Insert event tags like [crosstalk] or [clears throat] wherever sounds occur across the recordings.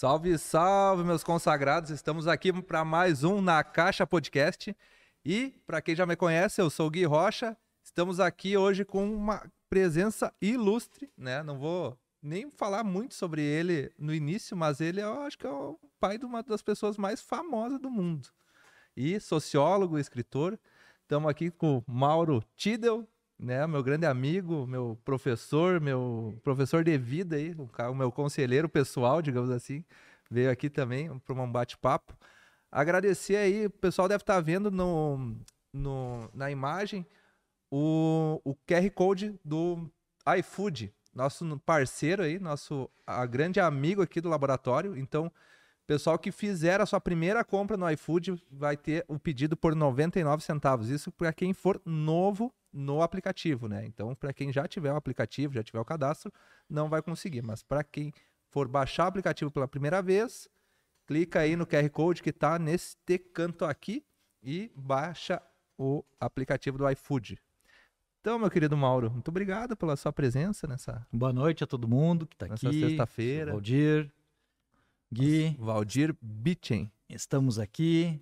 Salve, salve, meus consagrados! Estamos aqui para mais um Na Caixa Podcast. E, para quem já me conhece, eu sou o Gui Rocha. Estamos aqui hoje com uma presença ilustre, né? Não vou nem falar muito sobre ele no início, mas ele eu acho que é o pai de uma das pessoas mais famosas do mundo. E sociólogo, escritor. Estamos aqui com Mauro Tidel, né, meu grande amigo, meu professor, meu professor de vida aí, o meu conselheiro pessoal, digamos assim, veio aqui também para um bate-papo. Agradecer aí, o pessoal deve estar tá vendo no, no, na imagem o, o QR Code do iFood, nosso parceiro aí, nosso a grande amigo aqui do laboratório. Então, pessoal que fizer a sua primeira compra no iFood vai ter o pedido por 99 centavos. Isso para quem for novo no aplicativo, né? Então, para quem já tiver o aplicativo, já tiver o cadastro, não vai conseguir. Mas para quem for baixar o aplicativo pela primeira vez, clica aí no QR Code que está neste canto aqui e baixa o aplicativo do iFood. Então, meu querido Mauro, muito obrigado pela sua presença nessa. Boa noite a todo mundo que está aqui. Nessa sexta-feira. Valdir, Gui. Valdir Bichen. Estamos aqui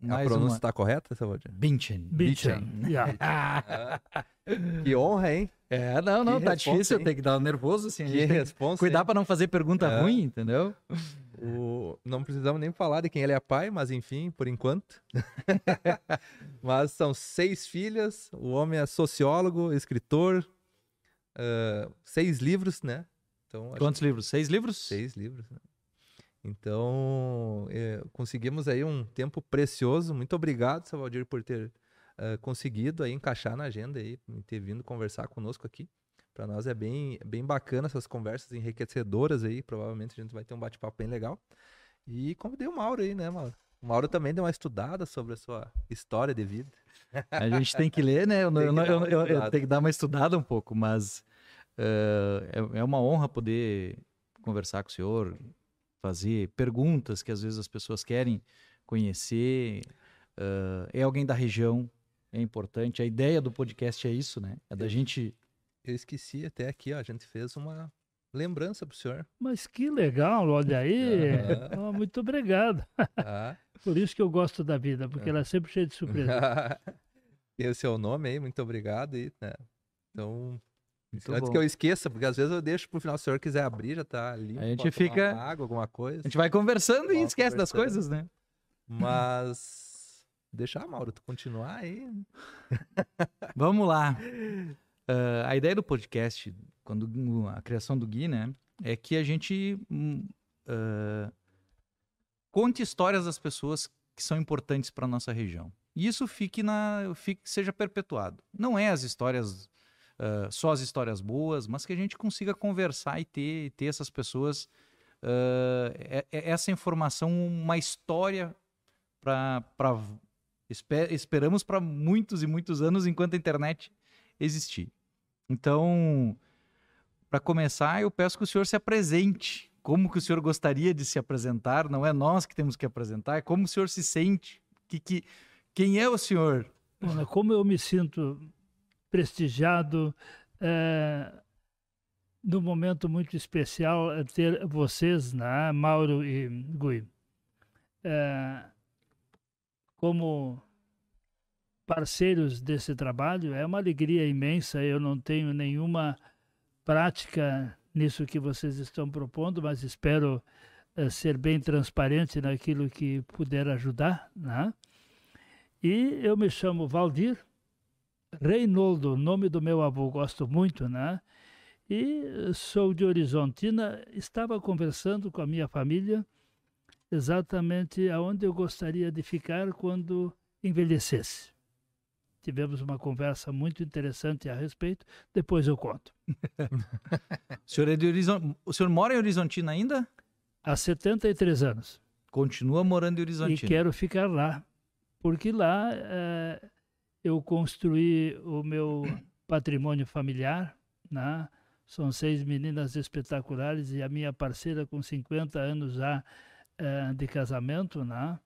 mais a pronúncia está uma... correta, seu Valdir? Binchen. Binchen. [laughs] que honra, hein? É, não, não, que tá difícil, tem que dar nervoso assim. Que resposta. Cuidar para não fazer pergunta é. ruim, entendeu? O... Não precisamos nem falar de quem ele é pai, mas enfim, por enquanto. [laughs] mas são seis filhas, o homem é sociólogo, escritor, uh, seis livros, né? Então, Quantos que... livros? Seis livros? Seis livros. Né? Então, é, conseguimos aí um tempo precioso. Muito obrigado, seu Valdir, por ter uh, conseguido aí encaixar na agenda e ter vindo conversar conosco aqui. Para nós é bem, bem bacana essas conversas enriquecedoras aí. Provavelmente a gente vai ter um bate-papo bem legal. E convidei o Mauro aí, né, Mauro? O Mauro também deu uma estudada sobre a sua história de vida. A gente tem que ler, né? Eu, [laughs] eu, eu, eu, eu tenho que dar uma estudada um pouco, mas uh, é, é uma honra poder conversar com o senhor, fazer perguntas que às vezes as pessoas querem conhecer. Uh, é alguém da região, é importante. A ideia do podcast é isso, né? É da eu, gente. Eu esqueci até aqui, ó, a gente fez uma lembrança pro senhor. Mas que legal, olha aí. [laughs] Oh, muito obrigado. Ah. [laughs] Por isso que eu gosto da vida, porque ah. ela é sempre cheia de surpresa. [laughs] Esse é o nome aí, muito obrigado. E, né? Então, muito Antes bom. que eu esqueça, porque às vezes eu deixo pro final, se o senhor quiser abrir, já tá ali. A gente fica. Água, alguma coisa. A gente vai conversando e esquece das coisas, né? Mas. Deixar, Mauro, tu continuar aí. [laughs] Vamos lá. Uh, [laughs] a ideia do podcast, quando a criação do Gui, né, é que a gente uh, conte histórias das pessoas que são importantes para nossa região. E isso fique na, fique, seja perpetuado. Não é as histórias uh, só as histórias boas, mas que a gente consiga conversar e ter, ter essas pessoas, uh, é, é essa informação, uma história para. Esper, esperamos para muitos e muitos anos enquanto a internet existir. Então, para começar, eu peço que o senhor se apresente. Como que o senhor gostaria de se apresentar? Não é nós que temos que apresentar, é como o senhor se sente. Que, que, quem é o senhor? Bom, como eu me sinto prestigiado, é, num momento muito especial é ter vocês, né, Mauro e Gui, é, como parceiros desse trabalho. É uma alegria imensa. Eu não tenho nenhuma prática nisso que vocês estão propondo, mas espero é, ser bem transparente naquilo que puder ajudar. Né? E eu me chamo Valdir, Reinoldo, nome do meu avô, gosto muito, né? E sou de Horizontina, estava conversando com a minha família exatamente aonde eu gostaria de ficar quando envelhecesse. Tivemos uma conversa muito interessante a respeito, depois eu conto. [laughs] o, senhor é de Horizont... o senhor mora em Horizontina ainda? Há 73 anos. Continua morando em Horizontina? E quero ficar lá, porque lá é, eu construí o meu patrimônio familiar, né? São seis meninas espetaculares e a minha parceira com 50 anos já uh, de casamento, né?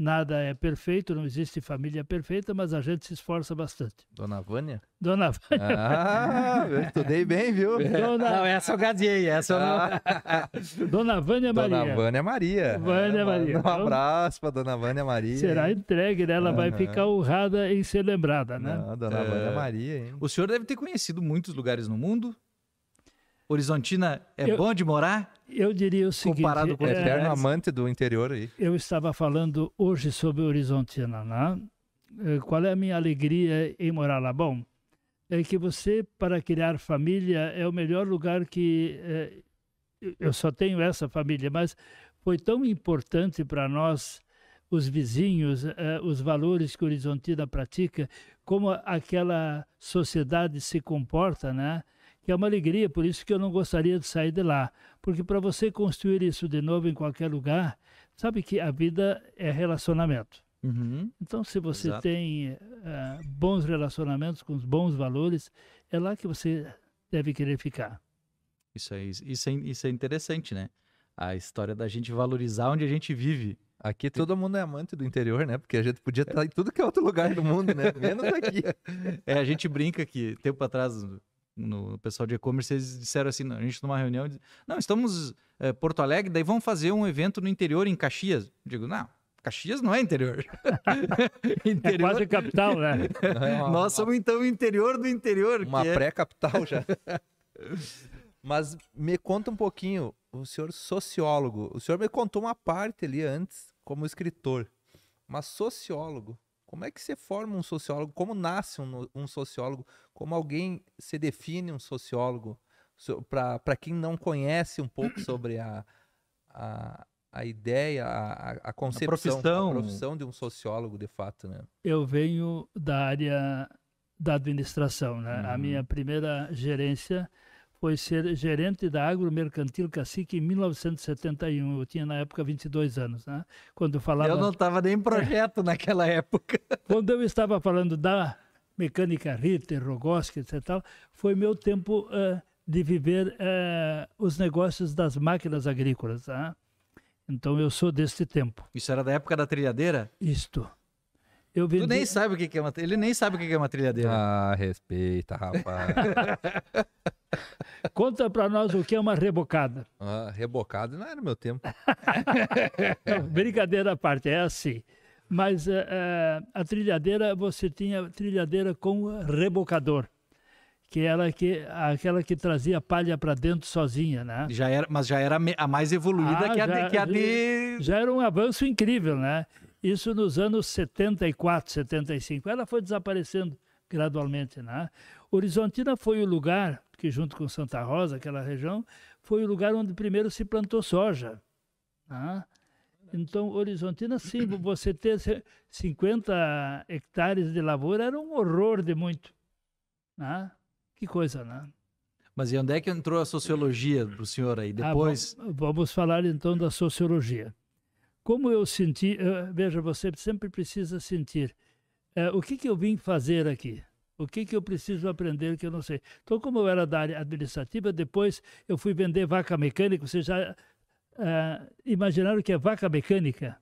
Nada é perfeito, não existe família perfeita, mas a gente se esforça bastante. Dona Vânia? Dona [laughs] Vânia. Ah, eu estudei bem, viu? [laughs] Dona, Não, essa eu gadei, essa eu não... [laughs] Dona Vânia Dona Maria. Vânia Maria. Vânia Maria. Um abraço pra Dona Vânia Maria. Será entregue, né? Ela vai Aham. ficar honrada em ser lembrada, né? Não, Dona É. Vânia Maria, hein? O senhor deve ter conhecido muitos lugares no mundo. Horizontina é Eu- bom de morar? Eu diria o seguinte: Comparado com é, outros Eterno lugares. amante do interior aí. eu estava falando hoje sobre Horizontina, né? Eh, Qual é a minha alegria em morar lá? Bom, é que você, para criar família, é o melhor lugar que. eh, eu só tenho essa família, mas foi tão importante para nós, os vizinhos, eh, os valores que Horizontina pratica, como aquela sociedade se comporta, né? Que é uma alegria, por isso que eu não gostaria de sair de lá. Porque para você construir isso de novo em qualquer lugar, sabe que a vida é relacionamento. Uhum. Então, se você Exato. tem eh, bons relacionamentos com os bons valores, é lá que você deve querer ficar. Isso, é, isso, é, isso é interessante, né? A história da gente valorizar onde a gente vive. Aqui todo mundo é amante do interior, né? Porque a gente podia estar em tudo que é outro lugar do mundo, né? Menos aqui. [laughs] É, a gente brinca que tempo atrás no, pessoal de e-commerce eles disseram assim, a gente numa reunião, diz, não, estamos em Porto Alegre, daí vamos fazer um evento no interior em Caxias. Eu digo, não, Caxias não é interior. [laughs] É interior quase capital, né? Não é uma- Nós somos então o interior do interior. uma é- pré-capital já. [laughs] Mas me conta um pouquinho, o senhor sociólogo, o senhor me contou uma parte ali antes como escritor, mas sociólogo, como é que você forma um sociólogo? Como nasce um, um sociólogo? Como alguém se define um sociólogo? Para quem não conhece um pouco sobre a, a, a ideia, a, a- a concepção, profissão. a profissão de um sociólogo, de fato, né? Eu venho da área da administração, né? A Uhum. minha primeira gerência foi ser gerente da Agromercantil Cacique em 1971. Eu tinha na época 22 anos, né? Quando eu falava Eu não estava nem em projeto [laughs] naquela época. Quando eu estava falando da mecânica Ritter, Rogoski, etc., tal, foi meu tempo eh, de viver eh, os negócios das máquinas agrícolas. tá? Então, eu sou deste tempo. Isso era da época da trilhadeira? Isto. Eu Tu vendi... nem sabe o que que é uma Ele nem sabe o que que é uma trilhadeira. Ah, respeita, rapaz. [laughs] Conta para nós o que é uma rebocada. Ah, rebocado não era meu tempo. Não, [laughs] brincadeira à parte, é assim. Mas eh, a trilhadeira, você tinha trilhadeira com rebocador, que era que, aquela que trazia palha para dentro sozinha, né? Já era, mas já era a mais evoluída Ah, que, a de, que a de- já era um avanço incrível, né? Isso nos anos 74, 75. Ela foi desaparecendo gradualmente, né? Horizontina foi o lugar que, junto com Santa Rosa, aquela região, foi o lugar onde primeiro se plantou soja. né? Então, Horizontina, sim, [clears throat] você ter ce- 50 hectares de lavoura era um horror de muito. Né? Que coisa, né? Mas e onde é que entrou a sociologia pro senhor aí? Ah, Depois. bom, vamos falar então da sociologia. Como eu senti, eh, veja, você sempre precisa sentir eh, o que, que eu vim fazer aqui, o que, que eu preciso aprender que eu não sei. Então, como eu era da área administrativa, depois eu fui vender vaca mecânica. Vocês já eh, imaginaram o que é vaca mecânica?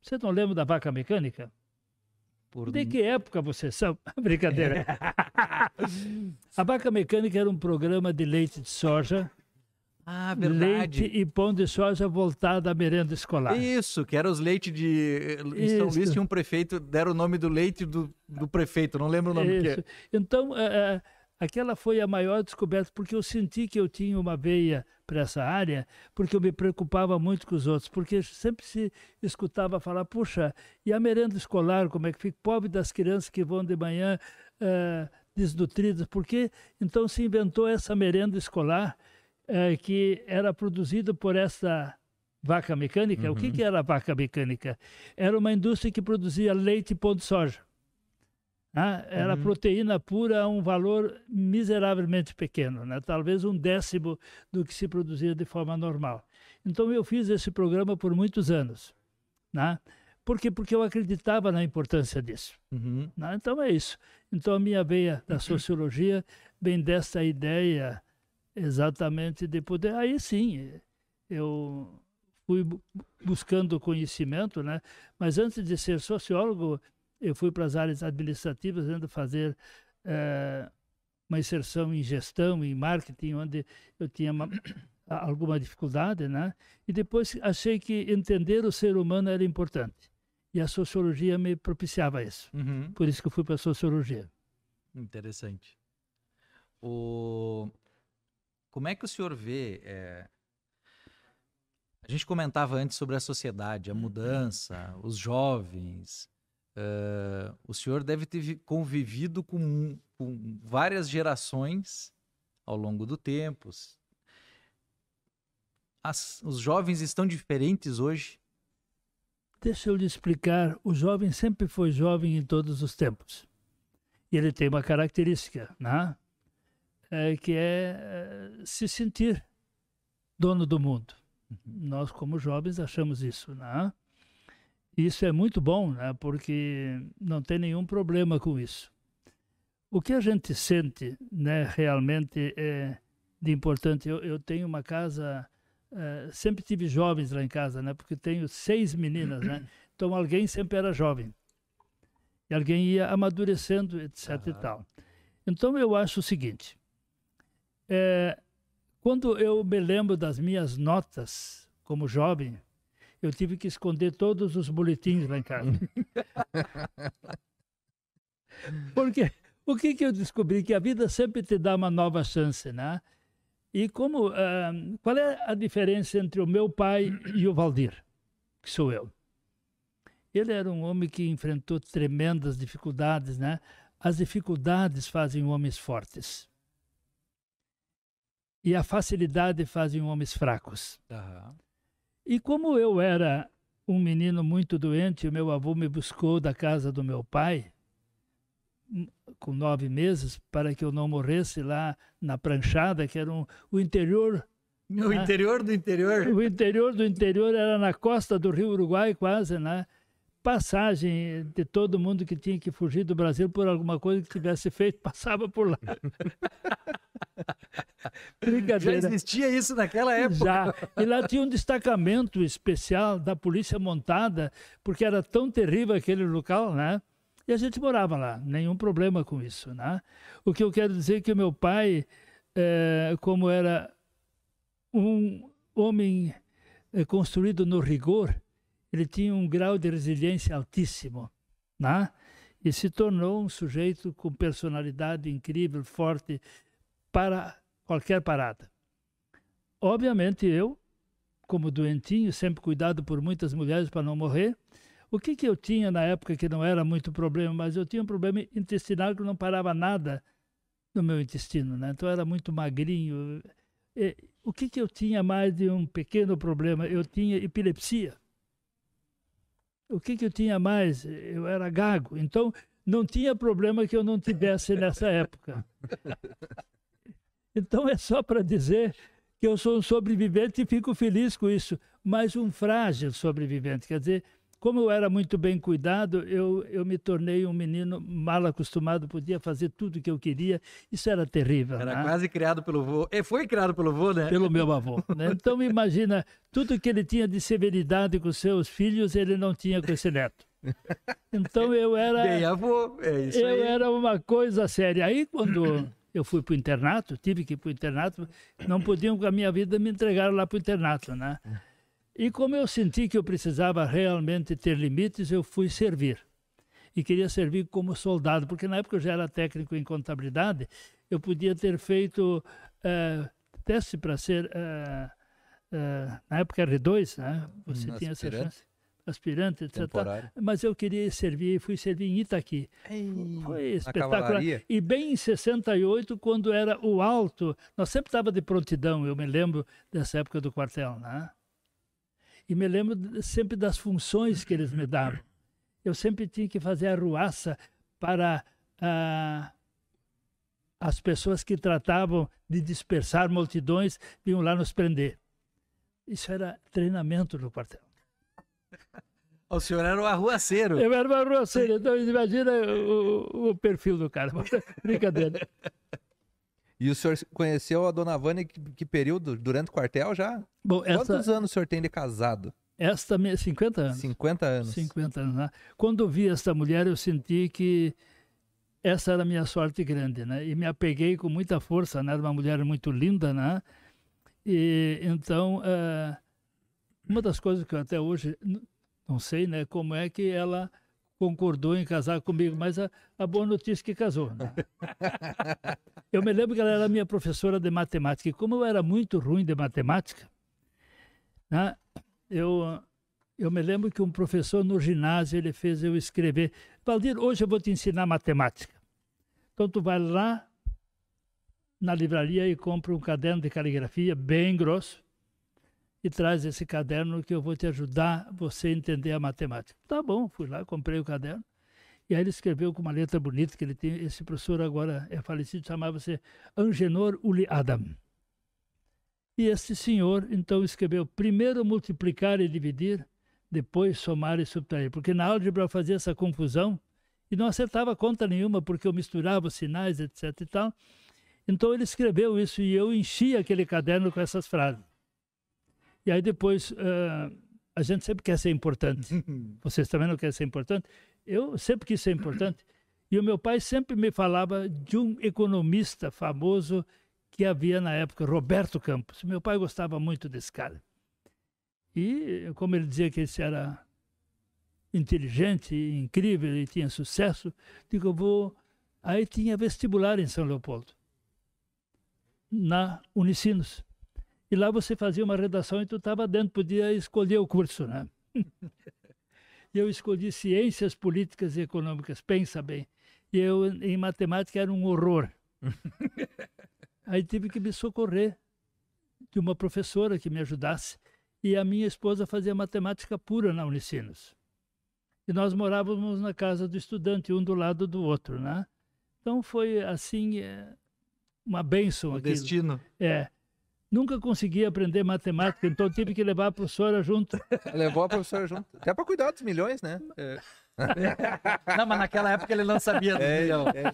Você não lembra da vaca mecânica? por- De que época vocês [laughs] são? Brincadeira. [laughs] A vaca mecânica era um programa de leite de soja Ah, leite verdade. e pão de soja voltado à merenda escolar. Isso, que era os leites de. Em São. Luís tinha um prefeito, deram o nome do leite do, do prefeito, não lembro o nome é. Isso. Então, é, é, aquela foi a maior descoberta, porque eu senti que eu tinha uma veia para essa área, porque eu me preocupava muito com os outros, porque sempre se escutava falar, puxa, e a merenda escolar, como é que fica? Pobre das crianças que vão de manhã eh, desnutridas, porque então se inventou essa merenda escolar eh, que era produzida por essa vaca mecânica. O que, que era a vaca mecânica? Era uma indústria que produzia leite e pão de soja. Ah, era Uhum. proteína pura a um valor miseravelmente pequeno, né? talvez um décimo do que se produzia de forma normal. Então eu fiz esse programa por muitos anos. Né? Por quê? Porque eu acreditava na importância disso. Uhum. né? Então é isso. Então a minha veia da sociologia vem dessa ideia exatamente de poder. Aí sim, eu fui buscando conhecimento, né? Mas antes de ser sociólogo, eu fui para as áreas administrativas, indo fazer é, uma inserção em gestão, em marketing, onde eu tinha uma, [coughs] alguma dificuldade, né? E depois achei que entender o ser humano era importante. E a sociologia me propiciava isso. Uhum. Por isso que eu fui para a sociologia. Interessante. O... Como é que o senhor vê é, a gente comentava antes sobre a sociedade, a mudança, os jovens. Uh, o senhor deve ter convivido com, com, várias gerações ao longo do tempo. As, os jovens estão diferentes hoje? Deixa eu lhe explicar. O jovem sempre foi jovem em todos os tempos. E ele tem uma característica, né? É, que é, é se sentir dono do mundo. Nós, como jovens, achamos isso, né? Isso é muito bom, né? Porque não tem nenhum problema com isso. O que a gente sente, né, realmente é de importante. Eu, eu tenho uma casa, uh, sempre tive jovens lá em casa, né? Porque tenho seis meninas, né? [coughs] Então alguém sempre era jovem. E alguém ia amadurecendo, etc uhum. e tal. Então eu acho o seguinte: é, quando eu me lembro das minhas notas como jovem, eu tive que esconder todos os boletins lá em casa. [laughs] Porque o que, que eu descobri? Que a vida sempre te dá uma nova chance, né? E como, uh, qual é a diferença entre o meu pai e o Valdir, que sou eu? Ele era um homem que enfrentou tremendas dificuldades, né? As dificuldades fazem homens fortes e a facilidade fazem homens fracos. Uhum. E como eu era um menino muito doente, o meu avô me buscou da casa do meu pai hum, com nove meses para que eu não morresse lá na pranchada, que era um, o interior. O né? interior do interior? O interior do interior era na costa do Rio Uruguai, quase, né? Passagem de todo mundo que tinha que fugir do Brasil por alguma coisa que tivesse feito, [laughs] passava por lá. [laughs] Brincadeira. Já existia isso naquela época. Já. E lá tinha um destacamento especial da polícia montada, porque era tão terrível aquele local, né? E a gente morava lá, nenhum problema com isso, né? O que eu quero dizer é que o meu pai, é, como era um homem é, construído no rigor, ele tinha um grau de resiliência altíssimo, né? E se tornou um sujeito com personalidade incrível, forte, para qualquer parada. Obviamente eu, como doentinho, sempre cuidado por muitas mulheres para não morrer, o que, que eu tinha na época que não era muito problema, mas eu tinha um problema intestinal que não parava nada no meu intestino, né? Então era muito magrinho. E, o que, que eu tinha mais de um pequeno problema? Eu tinha epilepsia. O que, que eu tinha mais? Eu era gago. Então não tinha problema que eu não tivesse nessa época. Então é só para dizer que eu sou um sobrevivente e fico feliz com isso, mas um frágil sobrevivente. Quer dizer, como eu era muito bem cuidado, eu, eu me tornei um menino mal acostumado, podia fazer tudo o que eu queria. Isso era terrível. Era né? quase criado pelo vô. E foi criado pelo vô, né? Pelo meu avô. Né? Então, imagina, tudo que ele tinha de severidade com seus filhos, ele não tinha com esse neto. Então eu era. Bem avô, é isso Eu aí. era uma coisa séria. Aí quando eu fui para o internato, tive que ir para o internato, não podiam com a minha vida me entregar lá para o internato, né? E como eu senti que eu precisava realmente ter limites, eu fui servir. E queria servir como soldado, porque na época eu já era técnico em contabilidade, eu podia ter feito uh, teste para ser, uh, uh, na época R2, né? Você hum, tinha essa chance aspirante, etc. Mas eu queria servir, fui servir em Itaqui. Ei, Foi espetacular. E bem em 68, quando era o alto, nós sempre estava de prontidão, eu me lembro dessa época do quartel, né? E me lembro sempre das funções que eles me davam. Eu sempre tinha que fazer a ruaça para ah, as pessoas que tratavam de dispersar multidões, vinham lá nos prender. Isso era treinamento no quartel. [laughs] O senhor era o arruaceiro. Eu era o arruaceiro, então imagina o, o perfil do cara. [laughs] Brincadeira. E o senhor conheceu a dona Vânia que, que período? Durante o quartel já? Bom, essa, Quantos anos o senhor tem de casado? esta me- 50 anos. 50 anos. 50 anos. Né? Quando eu vi esta mulher, eu senti que essa era a minha sorte grande, né? E me apeguei com muita força, né? Era uma mulher muito linda, né? E então, eh, uma das coisas que eu até hoje não sei, né? Como é que ela concordou em casar comigo, mas a, a boa notícia é que casou. Né? eu me lembro que ela era minha professora de matemática e como eu era muito ruim de matemática, né? Eu eu me lembro que um professor no ginásio ele fez eu escrever. Valdir, hoje eu vou te ensinar matemática. Então tu vai lá na livraria e compra um caderno de caligrafia bem grosso e traz esse caderno que eu vou te ajudar você a entender a matemática. Tá bom, fui lá, comprei o caderno. E aí ele escreveu com uma letra bonita que ele tem. Esse professor agora é falecido, chamava-se Angenor Uli Adam. E esse senhor então escreveu primeiro multiplicar e dividir, depois somar e subtrair. Porque na álgebra eu fazia essa confusão e não acertava conta nenhuma, porque eu misturava os sinais, etc e tal. Então ele escreveu isso e eu enchi aquele caderno com essas frases. E aí depois, ah, a gente sempre quer ser importante. [laughs] Vocês também não querem ser importante? Eu sempre quis ser importante. E o meu pai sempre me falava de um economista famoso que havia na época, Roberto Campos. Meu pai gostava muito desse cara. E como ele dizia que esse era inteligente, incrível e tinha sucesso, digo, eu vou. Aí tinha vestibular em São Leopoldo, na Unicinos. E lá você fazia uma redação e tu estava dentro, podia escolher o curso, né? [laughs] e eu escolhi Ciências Políticas e Econômicas, pensa bem. E eu, em matemática, era um horror. [laughs] Aí tive que me socorrer de uma professora que me ajudasse. E a minha esposa fazia matemática pura na Unicinos. E nós morávamos na casa do estudante, um do lado do outro, né? Então foi assim, é, uma bênção aquilo. destino. É. Nunca consegui aprender matemática, então tive que levar a professora junto. [laughs] Levou a professora junto. Até pra cuidar dos milhões, né? É, [laughs] Não, mas naquela época ele não sabia do É, milhão. é.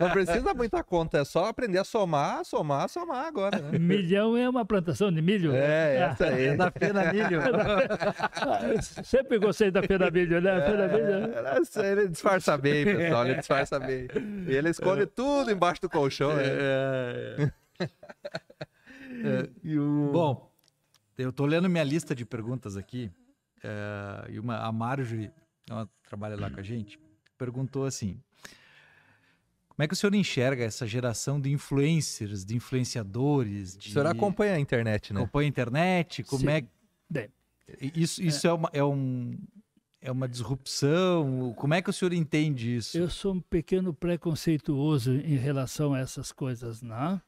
Não precisa muita conta, é só aprender a somar, somar, somar agora, né? Milhão é uma plantação de milho. É, essa aí. É da Pena Milho. [laughs] Sempre gostei da Pena Milho, né? A Pena Milho. É, essa- ele disfarça bem, pessoal, ele disfarça bem. E ele esconde tudo embaixo do colchão, né? É, E o... Bom, eu tô lendo minha lista de perguntas aqui. é, e uma, a Marjorie, ela trabalha lá com a gente, perguntou assim: Como é que o senhor enxerga essa geração de influencers, de influenciadores, de O senhor acompanha a internet, né? acompanha a internet? Como Sim. é isso? Isso é, uma, é um é uma disrupção? Como é que o senhor entende isso? eu sou um pequeno preconceituoso em relação a essas coisas, não?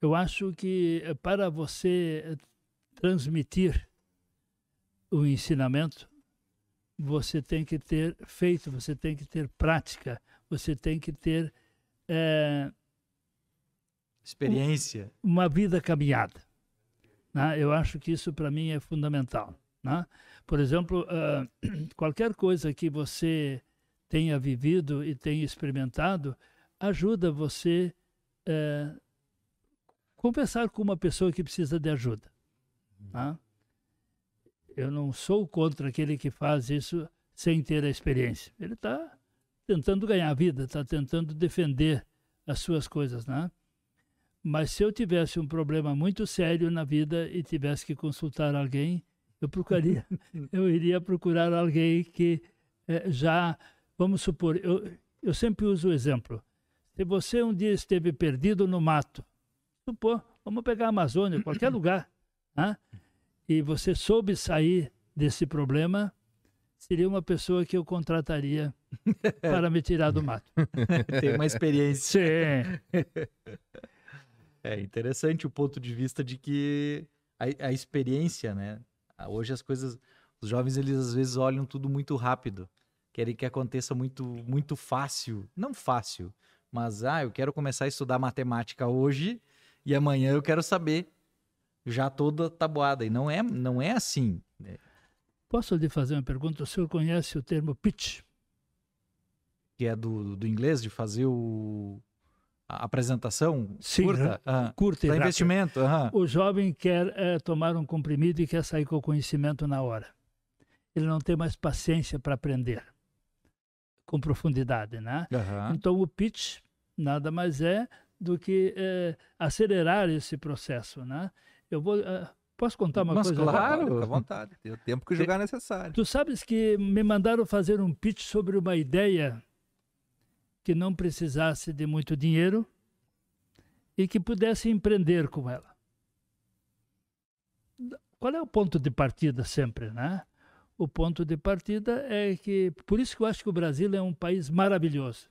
Eu acho que eh, para você eh, transmitir o ensinamento, você tem que ter feito, você tem que ter prática, você tem que ter eh, Experiência. uma vida caminhada. né? Eu acho que isso para mim é fundamental. né? Por exemplo, ah, [clears throat] qualquer coisa que você tenha vivido e tenha experimentado ajuda você a conversar com uma pessoa que precisa de ajuda. né? Eu não sou contra aquele que faz isso sem ter a experiência. Ele está tentando ganhar a vida, está tentando defender as suas coisas, né? Mas se eu tivesse um problema muito sério na vida e tivesse que consultar alguém, eu procuraria, [laughs] eu iria procurar alguém que eh, já, vamos supor, eu, eu sempre uso o exemplo. Se você um dia esteve perdido no mato, supor, vamos pegar a Amazônia, qualquer lugar, né? e você soube sair desse problema, seria uma pessoa que eu contrataria [laughs] para me tirar do mato. Tem uma experiência. Sim. É interessante o ponto de vista de que a, a experiência, né? Ah, Hoje as coisas, os jovens eles às vezes olham tudo muito rápido, querem que aconteça muito muito fácil, não fácil, mas ah, eu quero começar a estudar matemática hoje e amanhã eu quero saber já toda tabuada e não é não é assim. né? Posso lhe fazer uma pergunta? O senhor conhece o termo pitch? Que é do, do inglês de fazer o a apresentação Sim, curta? Aham. curta e investimento. O jovem quer eh, tomar um comprimido e quer sair com o conhecimento na hora. Ele não tem mais paciência para aprender com profundidade, né? Aham. Então o pitch nada mais é do que eh, acelerar esse processo, né? Eu vou eh, posso contar uma Mas coisa? claro. Fica à vontade. Tem o tempo que julgar necessário. Tu sabes que me mandaram fazer um pitch sobre uma ideia que não precisasse de muito dinheiro e que pudesse empreender com ela. Qual é o ponto de partida sempre, né? O ponto de partida é que, por isso que eu acho que o Brasil é um país maravilhoso.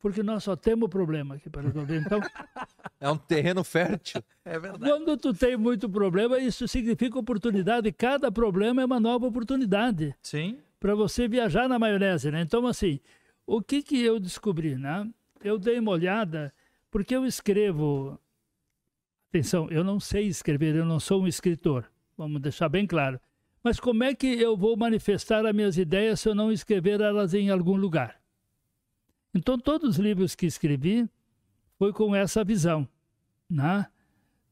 Porque nós só temos problema aqui para resolver. Então, [laughs] É um terreno fértil. É verdade. quando tu tem muito problema, isso significa oportunidade. Cada problema é uma nova oportunidade Sim. para você viajar na maionese, né? Então, assim, o que que eu descobri, né? Eu dei uma olhada, porque eu escrevo... Atenção, eu não sei escrever, eu não sou um escritor, vamos deixar bem claro. Mas como é que eu vou manifestar as minhas ideias se eu não escrever elas em algum lugar? Então, todos os livros que escrevi foi com essa visão, né?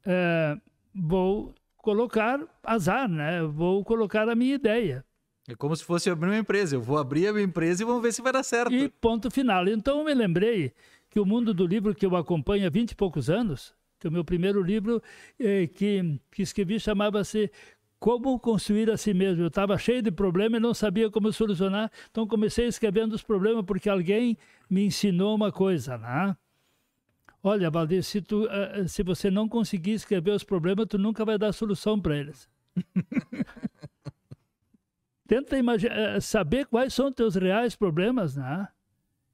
É, vou colocar azar, né? Vou colocar a minha ideia. É como se fosse abrir uma empresa. Eu vou abrir a minha empresa e vamos ver se vai dar certo. E ponto final. Então eu me lembrei que o mundo do livro que eu acompanho há 20 e poucos anos, que o meu primeiro livro eh, que, que escrevi chamava-se Como Construir a Si Mesmo. Eu estava cheio de problemas e não sabia como solucionar, então comecei escrevendo os problemas porque alguém me ensinou uma coisa, né? Olha, Valdir, se, tu, eh, se você não conseguir escrever os problemas, tu nunca vai dar solução para eles. [laughs] Tenta eh, saber quais são teus reais problemas, né?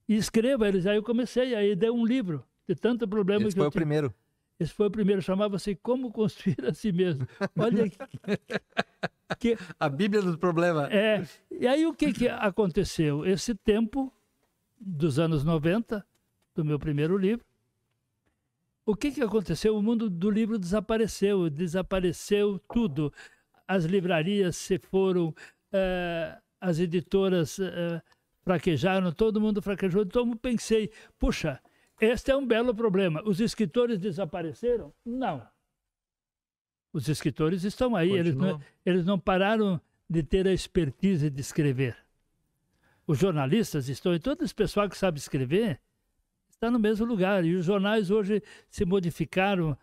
E escreva eles. Aí eu comecei, aí dei um livro de tanto problema Esse que foi eu o tinha. primeiro. Esse foi o primeiro, chamava-se Como Construir a Si Mesmo. Olha que, [laughs] que A Bíblia do problema. é, e aí o que, que aconteceu? Esse tempo dos anos 90, do meu primeiro livro, o que, que aconteceu? O mundo do livro desapareceu, desapareceu tudo. As livrarias se foram, eh, as editoras eh, fraquejaram, todo mundo fraquejou. Então eu pensei, puxa, este é um belo problema. Os escritores desapareceram? Não. Os escritores estão aí, eles não, eles não pararam de ter a expertise de escrever. Os jornalistas estão, e todo esse pessoal que sabe escrever está no mesmo lugar. E os jornais hoje se modificaram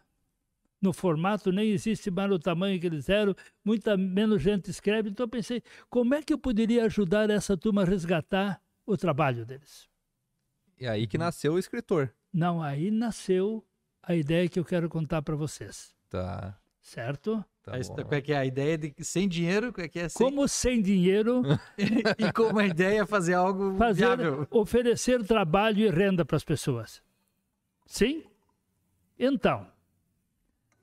no formato, nem existe mais no tamanho que eles eram, muita menos gente escreve. Então eu pensei, como é que eu poderia ajudar essa turma a resgatar o trabalho deles? E aí que nasceu o escritor. Não, aí nasceu a ideia que eu quero contar para vocês, Tá. certo? tá his- bom. Qual é que é a ideia de que sem dinheiro, qual é que é sem... Como sem dinheiro [laughs] e como a ideia é fazer algo fazer, viável. oferecer trabalho e renda para as pessoas. Sim? Então,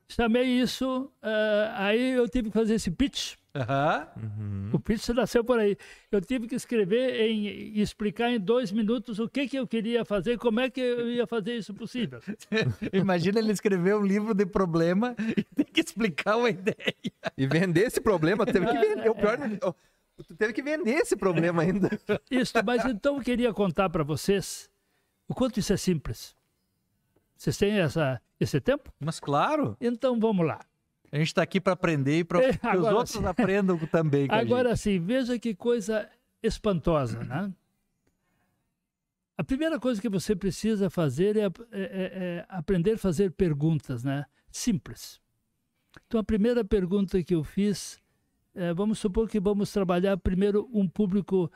chamei isso, eh, aí eu tive que fazer esse pitch. Uhum. O pitch nasceu por aí. Eu tive que escrever em, e explicar em dois minutos o que, que eu queria fazer, como é que eu ia fazer isso possível. [laughs] Imagina ele escrever um livro de problema e tem que explicar uma ideia. E vender esse problema, tu teve que vender. O pior, ó, tu teve que vender esse problema ainda. Isso, mas [laughs] então eu queria contar para vocês o quanto isso é simples. Vocês têm essa, esse tempo? Mas claro, Então vamos lá. A gente está aqui para aprender e para É, que os outros sim. aprendam [laughs] também Agora sim, veja que coisa espantosa, né? A primeira coisa que você precisa fazer é, é- é- é aprender a fazer perguntas, né? Simples. Então, a primeira pergunta que eu fiz, é, vamos supor que vamos trabalhar primeiro um público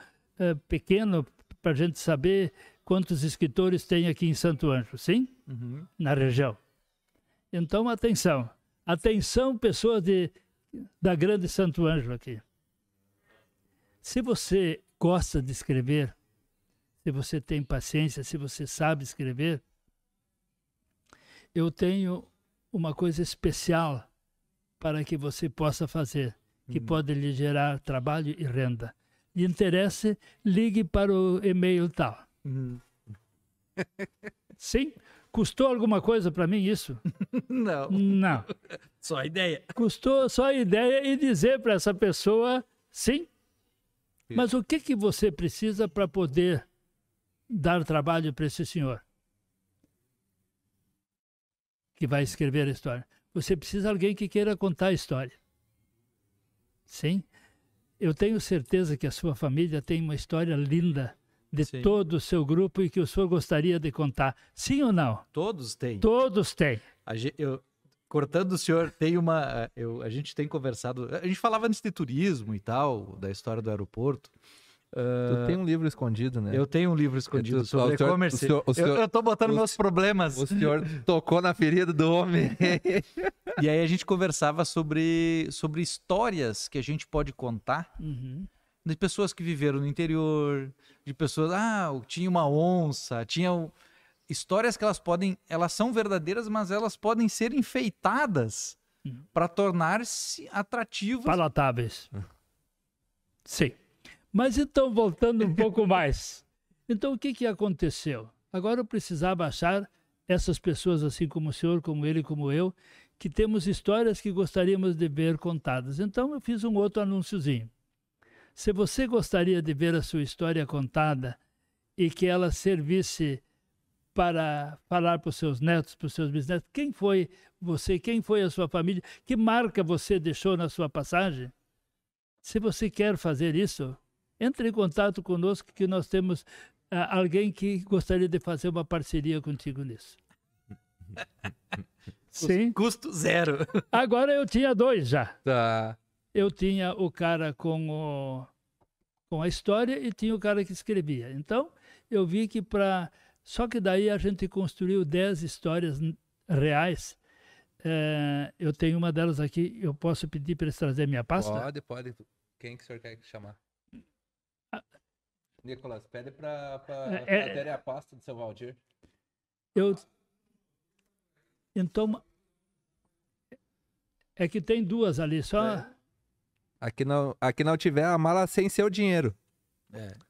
pequeno, para a gente saber quantos escritores tem aqui em Santo Anjo, sim? Uhum. na região. Então, atenção. Atenção, pessoas de, da Grande Santo Ângelo aqui. Se você gosta de escrever, se você tem paciência, se você sabe escrever, eu tenho uma coisa especial para que você possa fazer, que pode lhe gerar trabalho e renda. Lhe interesse, ligue para o e-mail tal. Uhum. Sim? Custou alguma coisa para mim isso? [laughs] Não, Não. só a ideia. Custou só a ideia e dizer para essa pessoa sim. Mas o que, que você precisa para poder dar trabalho para esse senhor? que vai escrever a história. Você precisa de alguém que queira contar a história. Sim. Eu tenho certeza que a sua família tem uma história linda de Sim. todo o seu grupo e que o senhor gostaria de contar. Sim ou não? Todos têm. Todos têm. A ge- eu- cortando o senhor, tem uma. Eu, a gente tem conversado. A gente falava antes de turismo e tal, da história do aeroporto. Tu tem um livro escondido, né? Eu tenho um livro escondido tu- sobre e-commerce. o senhor- o Eu- senhor- eu, tô botando o meus problemas. O senhor [laughs] tocou na ferida do homem. E aí a gente conversava sobre, sobre histórias que a gente pode contar Uhum. De pessoas que viveram no interior, de pessoas, ah, tinha uma onça, tinha histórias que elas podem, elas são verdadeiras, mas elas podem ser enfeitadas Uhum. para tornar-se atrativas. Palatáveis. Sim. Mas então, voltando um pouco [laughs] mais. Então, o que, que aconteceu? Agora eu precisava achar essas pessoas, assim como o senhor, como ele, como eu, que temos histórias que gostaríamos de ver contadas. Então, eu fiz um outro anúnciozinho. Se você gostaria de ver a sua história contada e que ela servisse para falar para os seus netos, para os seus bisnetos, quem foi você, quem foi a sua família, que marca você deixou na sua passagem? Se você quer fazer isso, entre em contato conosco que nós temos ah, alguém que gostaria de fazer uma parceria contigo nisso. [laughs] Sim. Custo zero. Agora eu tinha dois já. Tá. Eu tinha o cara com, o, com a história e tinha o cara que escrevia. Então, eu vi que para. Só que daí a gente construiu dez histórias n- reais. Eh, eu tenho uma delas aqui, eu posso pedir para eles trazer minha pasta? Pode, pode. Quem que o senhor quer chamar? Ah. Nicolas, pede pra, É, é- a pasta do seu Valdir. Eu. Então. É que tem duas ali, só. É. Aqui não, aqui não tiver a mala sem seu dinheiro.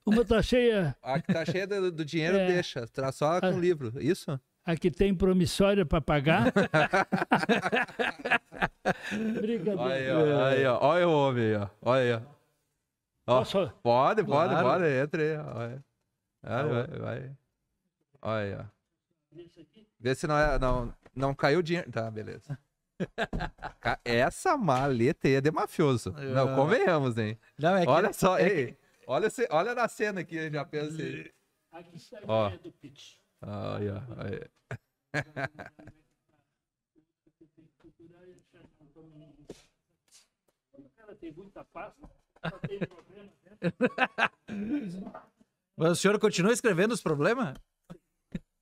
Uma tá cheia, A que tá cheia do, do dinheiro, É. deixa. Traz só com o livro. Isso? a que tem promissória para pagar. [laughs] Olha aí, Brincadeira. ó. Aí, ó. Olha o homem aí, ó. Olha aí, ó. Posso- Pode, pode, Claro. pode. Entra aí. ó. Olha. Vai, vai, vai. Olha aí, ó. Vê se não, é, não, não caiu o dinheiro. Tá, beleza. Essa maleta aí é de mafioso. Não, Ah. convenhamos, hein? Não, é que, Olha só, é ei. Olha, se- olha na cena aqui, já pensei. Aqui está a Ó. ideia do pitch. Olha, olha. Quando o cara tem muita pasta, só tem problema dentro. Mas o senhor continua escrevendo os problemas?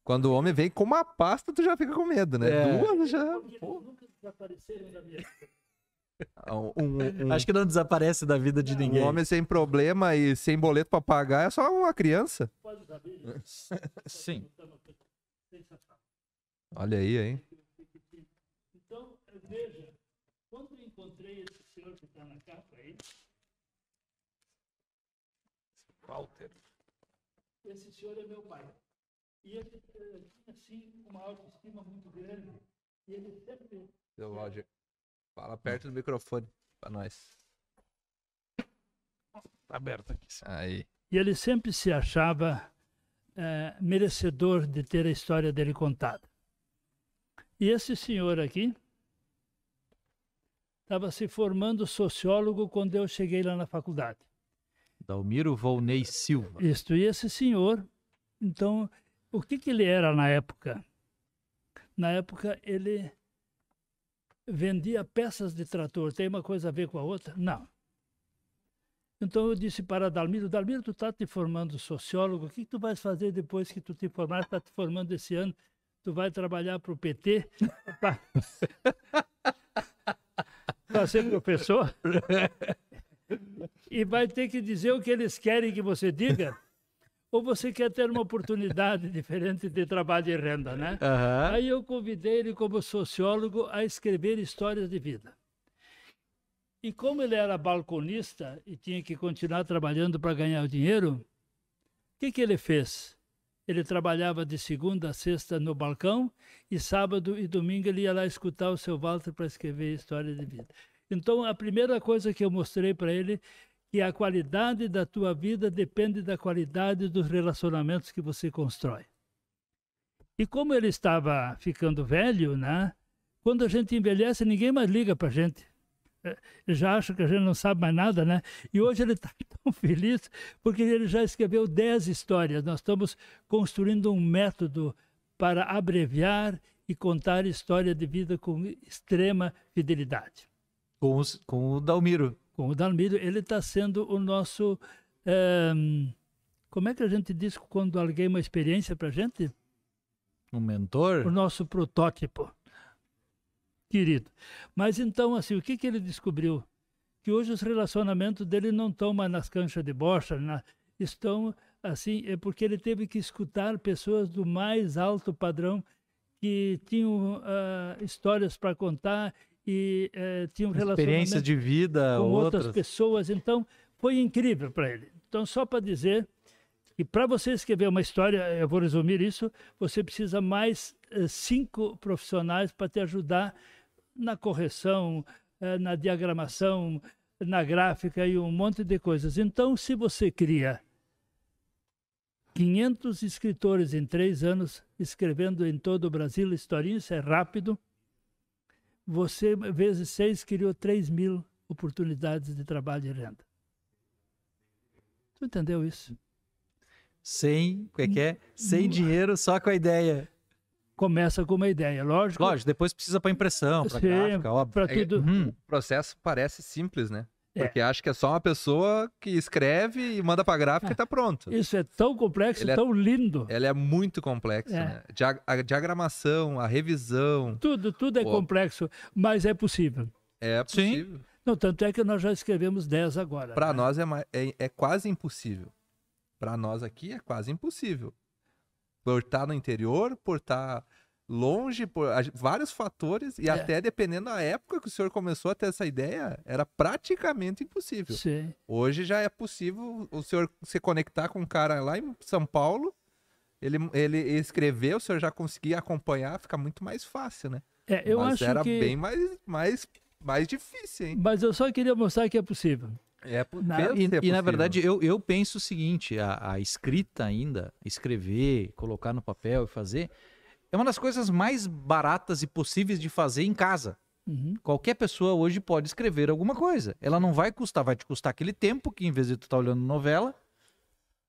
Quando o homem vem com uma pasta, tu já fica com medo, né? É. Duas já. Nunca desapareceram da minha Um, um- um- Acho que não desaparece da vida de um ninguém. homem sem problema e sem boleto pra pagar é só uma criança. Pode saber. Sim. Olha aí, hein? Então, veja, quando eu encontrei esse senhor que está na capa aí, Walter. esse senhor é meu pai. E ele eh, tinha, assim, uma autoestima muito grande. E ele sempre Seu Valdir. Fala perto do microfone pra nós. Tá aberto aqui. Aí. E ele sempre se achava eh, merecedor de ter a história dele contada. E esse senhor aqui estava se formando sociólogo quando eu cheguei lá na faculdade. Dalmiro Volney Silva. Isto, e esse senhor, então, o que, que ele era na época? Na época, ele vendia peças de trator. Tem uma coisa a ver com a outra? Não. Então eu disse para Dalmiro, Dalmiro, tu está te formando sociólogo, o que, que tu vais fazer depois que tu te formar? Está te formando esse ano, tu vai trabalhar para o PT para ser professor? [laughs] e vai ter que dizer o que eles querem que você diga? Ou você quer ter uma oportunidade [laughs] diferente de trabalho e renda, né? Aham. Aí eu convidei ele como sociólogo a escrever histórias de vida. E como ele era balconista e tinha que continuar trabalhando para ganhar o dinheiro, o que, que ele fez? Ele trabalhava de segunda a sexta no balcão e sábado e domingo ele ia lá escutar o seu Walter para escrever história de vida. Então a primeira coisa que eu mostrei para ele que a qualidade da tua vida depende da qualidade dos relacionamentos que você constrói. E como ele estava ficando velho, né? quando a gente envelhece, ninguém mais liga para a gente. É, já acha que a gente não sabe mais nada, né? E hoje ele está [laughs] tão feliz porque ele já escreveu 10 histórias. Nós estamos construindo um método para abreviar e contar história de vida com extrema fidelidade. Com, os, com o Dalmiro. Com o Dalmiro, ele está sendo o nosso. É, como é que a gente diz quando alguém uma experiência para a gente? Um mentor? O nosso protótipo querido. Mas então, assim, o que, que ele descobriu? Que hoje os relacionamentos dele não estão mais nas canchas de bocha, na, estão, assim, é porque ele teve que escutar pessoas do mais alto padrão que tinham uh, histórias para contar e uh, tinham experiência de vida com outras, outras pessoas. Então, foi incrível para ele. Então, só para dizer que para você escrever uma história, eu vou resumir isso, você precisa mais uh, cinco profissionais para te ajudar na correção, eh, na diagramação, na gráfica e um monte de coisas. Então, se você cria 500 escritores em três anos, escrevendo em todo o Brasil, historinha, isso é rápido, você, vezes seis, criou 3 mil oportunidades de trabalho e renda. Tu entendeu isso? Sem, o que é que é? Sem dinheiro, só com a ideia começa com uma ideia, lógico. Lógico, depois precisa para impressão, para gráfica, óbvio. Pra é tudo. É, o processo parece simples, né? É. Porque acha que é só uma pessoa que escreve e manda para gráfica ah, e tá pronto. Isso é tão complexo, Ele é tão é, lindo. Ele é muito complexo, é. né? A diagramação, a revisão. Tudo, tudo é Pô. complexo, mas é possível. É possível. Sim. Não, tanto é que nós já escrevemos 10 agora. Para né? nós é, é, é quase impossível. Para nós aqui é quase impossível por estar no interior, por estar longe, por vários fatores, e é. até dependendo da época que o senhor começou a ter essa ideia, era praticamente impossível. Sim. Hoje já é possível o senhor se conectar com um cara lá em São Paulo, ele, ele escrever, o senhor já conseguir acompanhar, fica muito mais fácil, né? É, eu Mas acho era que... bem mais, mais, mais difícil, hein? Mas eu só queria mostrar que é possível. É, na, e, e, na verdade, eu, eu penso o seguinte: a, a, escrita ainda, escrever, colocar no papel e fazer, é uma das coisas mais baratas e possíveis de fazer em casa. Uhum. Qualquer pessoa hoje pode escrever alguma coisa. Ela não vai custar, vai te custar aquele tempo que, em vez de tu estar tá olhando novela,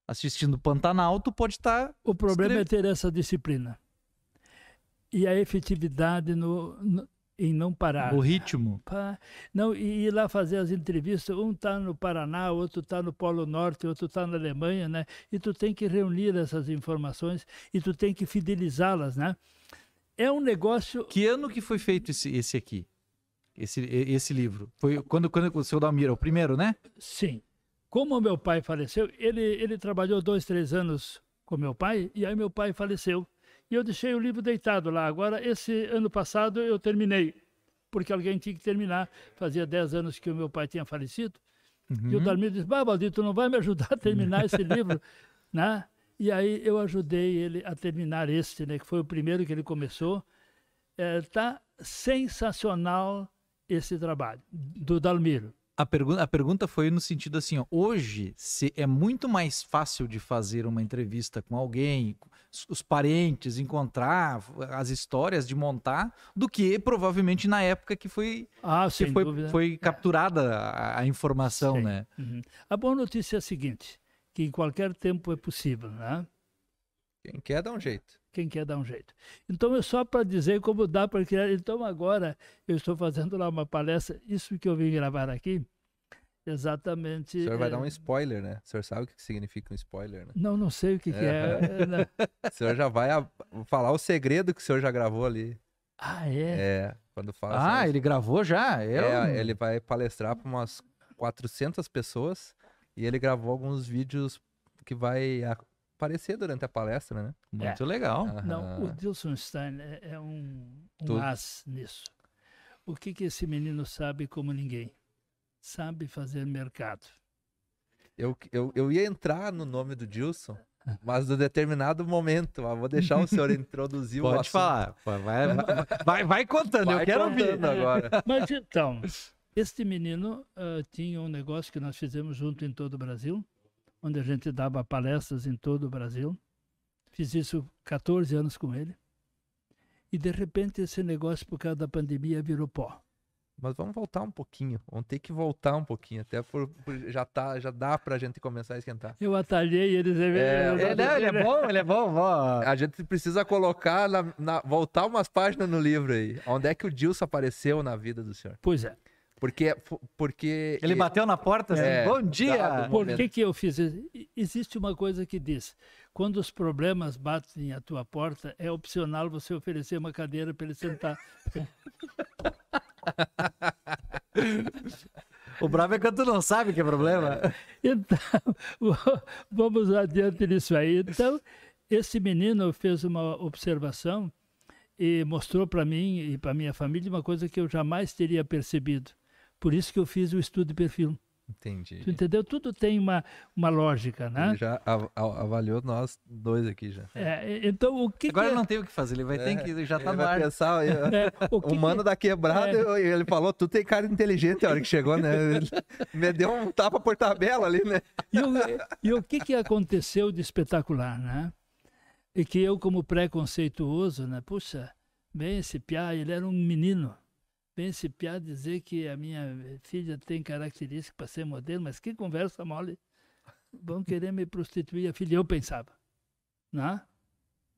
assistindo Pantanal, tu pode estar. Tá o problema é ter essa disciplina. E a efetividade no, no em não parar. O ritmo. Não, e ir lá fazer as entrevistas, um está no Paraná, outro está no Polo Norte, outro está na Alemanha, né? E tu tem que reunir essas informações e tu tem que fidelizá-las, né? É um negócio... Que ano que foi feito esse, esse aqui? Esse, esse livro? Foi quando, quando o seu Dalmiro, o primeiro, né? Sim. Como meu pai faleceu, ele, ele trabalhou dois, três anos com meu pai, e aí meu pai faleceu. E eu deixei o livro deitado lá. Agora, esse ano passado, eu terminei, porque alguém tinha que terminar. Fazia 10 anos que o meu pai tinha falecido. Uhum. E o uhum. Darmir disse: Bah, tu não vai me ajudar a terminar esse livro? [laughs] Né? E aí eu ajudei ele a terminar este, né, que foi o primeiro que ele começou. Está é, sensacional esse trabalho do Dalmiro. A, pergunta, a pergunta foi no sentido assim: ó, hoje se é muito mais fácil de fazer uma entrevista com alguém, os parentes, encontrar as histórias, de montar, do que provavelmente na época que foi, ah, que foi, foi, capturada a, a informação, Sim. né? Uhum. A boa notícia é a seguinte: que em qualquer tempo é possível, né? Quem quer dá um jeito. Quem quer dar um jeito. Então é só para dizer como dá para criar. Então agora eu estou fazendo lá uma palestra, isso que eu vim gravar aqui, Exatamente. O senhor vai é... dar um spoiler, né? O senhor sabe o que significa um spoiler, né? Não, não sei o que é. Que é né? [laughs] o senhor já vai a... falar o segredo que o senhor já gravou ali. Ah, é? É, quando fala Ah, assim, ele gravou já? Eu... É, ele vai palestrar para umas 400 pessoas e ele gravou alguns vídeos que vai aparecer durante a palestra, né? Muito é. legal. Não, o Dilson Stein é, é um, um as nisso. O que, que esse menino sabe como ninguém? Sabe fazer mercado. Eu, eu, eu ia entrar no nome do Dilson, mas no determinado momento, vou deixar o senhor [laughs] introduzir Pode o assunto. falar, vai, vai, vai contando, vai eu quero ouvir. agora. [laughs] Mas então, este menino uh, tinha um negócio que nós fizemos junto em todo o Brasil, onde a gente dava palestras em todo o Brasil. Fiz isso 14 anos com ele. E de repente esse negócio, por causa da pandemia, virou pó. Mas vamos voltar um pouquinho. Vamos ter que voltar um pouquinho. Até por, por- já, tá, já dá pra gente começar a esquentar. Eu atalhei eles. É, É, não, ele é bom, ele é bom. vó. A gente precisa colocar, na, na- voltar umas páginas no livro aí. Onde é que o Dilson apareceu na vida do senhor? Pois é. Porque. porque Ele bateu na porta assim, É, bom dia. Por que, que eu fiz isso? Existe uma coisa que diz: quando os problemas batem à tua porta, é opcional você oferecer uma cadeira para ele sentar. [laughs] O bravo é quando tu não sabe que é problema. Então, [laughs] vamos adiante nisso aí. Então, esse menino fez uma observação e mostrou para mim e para minha família uma coisa que eu jamais teria percebido. Por isso que eu fiz o estudo de perfil. Entendi. Tu entendeu? Tudo tem uma, uma lógica, né? Ele já av- av- avaliou nós dois aqui já. É, então, o que, Agora que ele não tem o que fazer, ele vai ter que. Já tá Ele no ar. pensar, [laughs] é, o que o mano da quebrada, É. eu- ele falou, tu tem cara inteligente a hora que chegou, né? [laughs] Ele me deu um tapa por tabela ali, né? E o, e o que, que aconteceu de espetacular, né? E que eu, como preconceituoso, né? Puxa, bem esse piá, ele era um menino. Esse piá dizer que a minha filha tem características para ser modelo, mas que conversa mole. Vão querer me prostituir a filha, eu pensava. Né?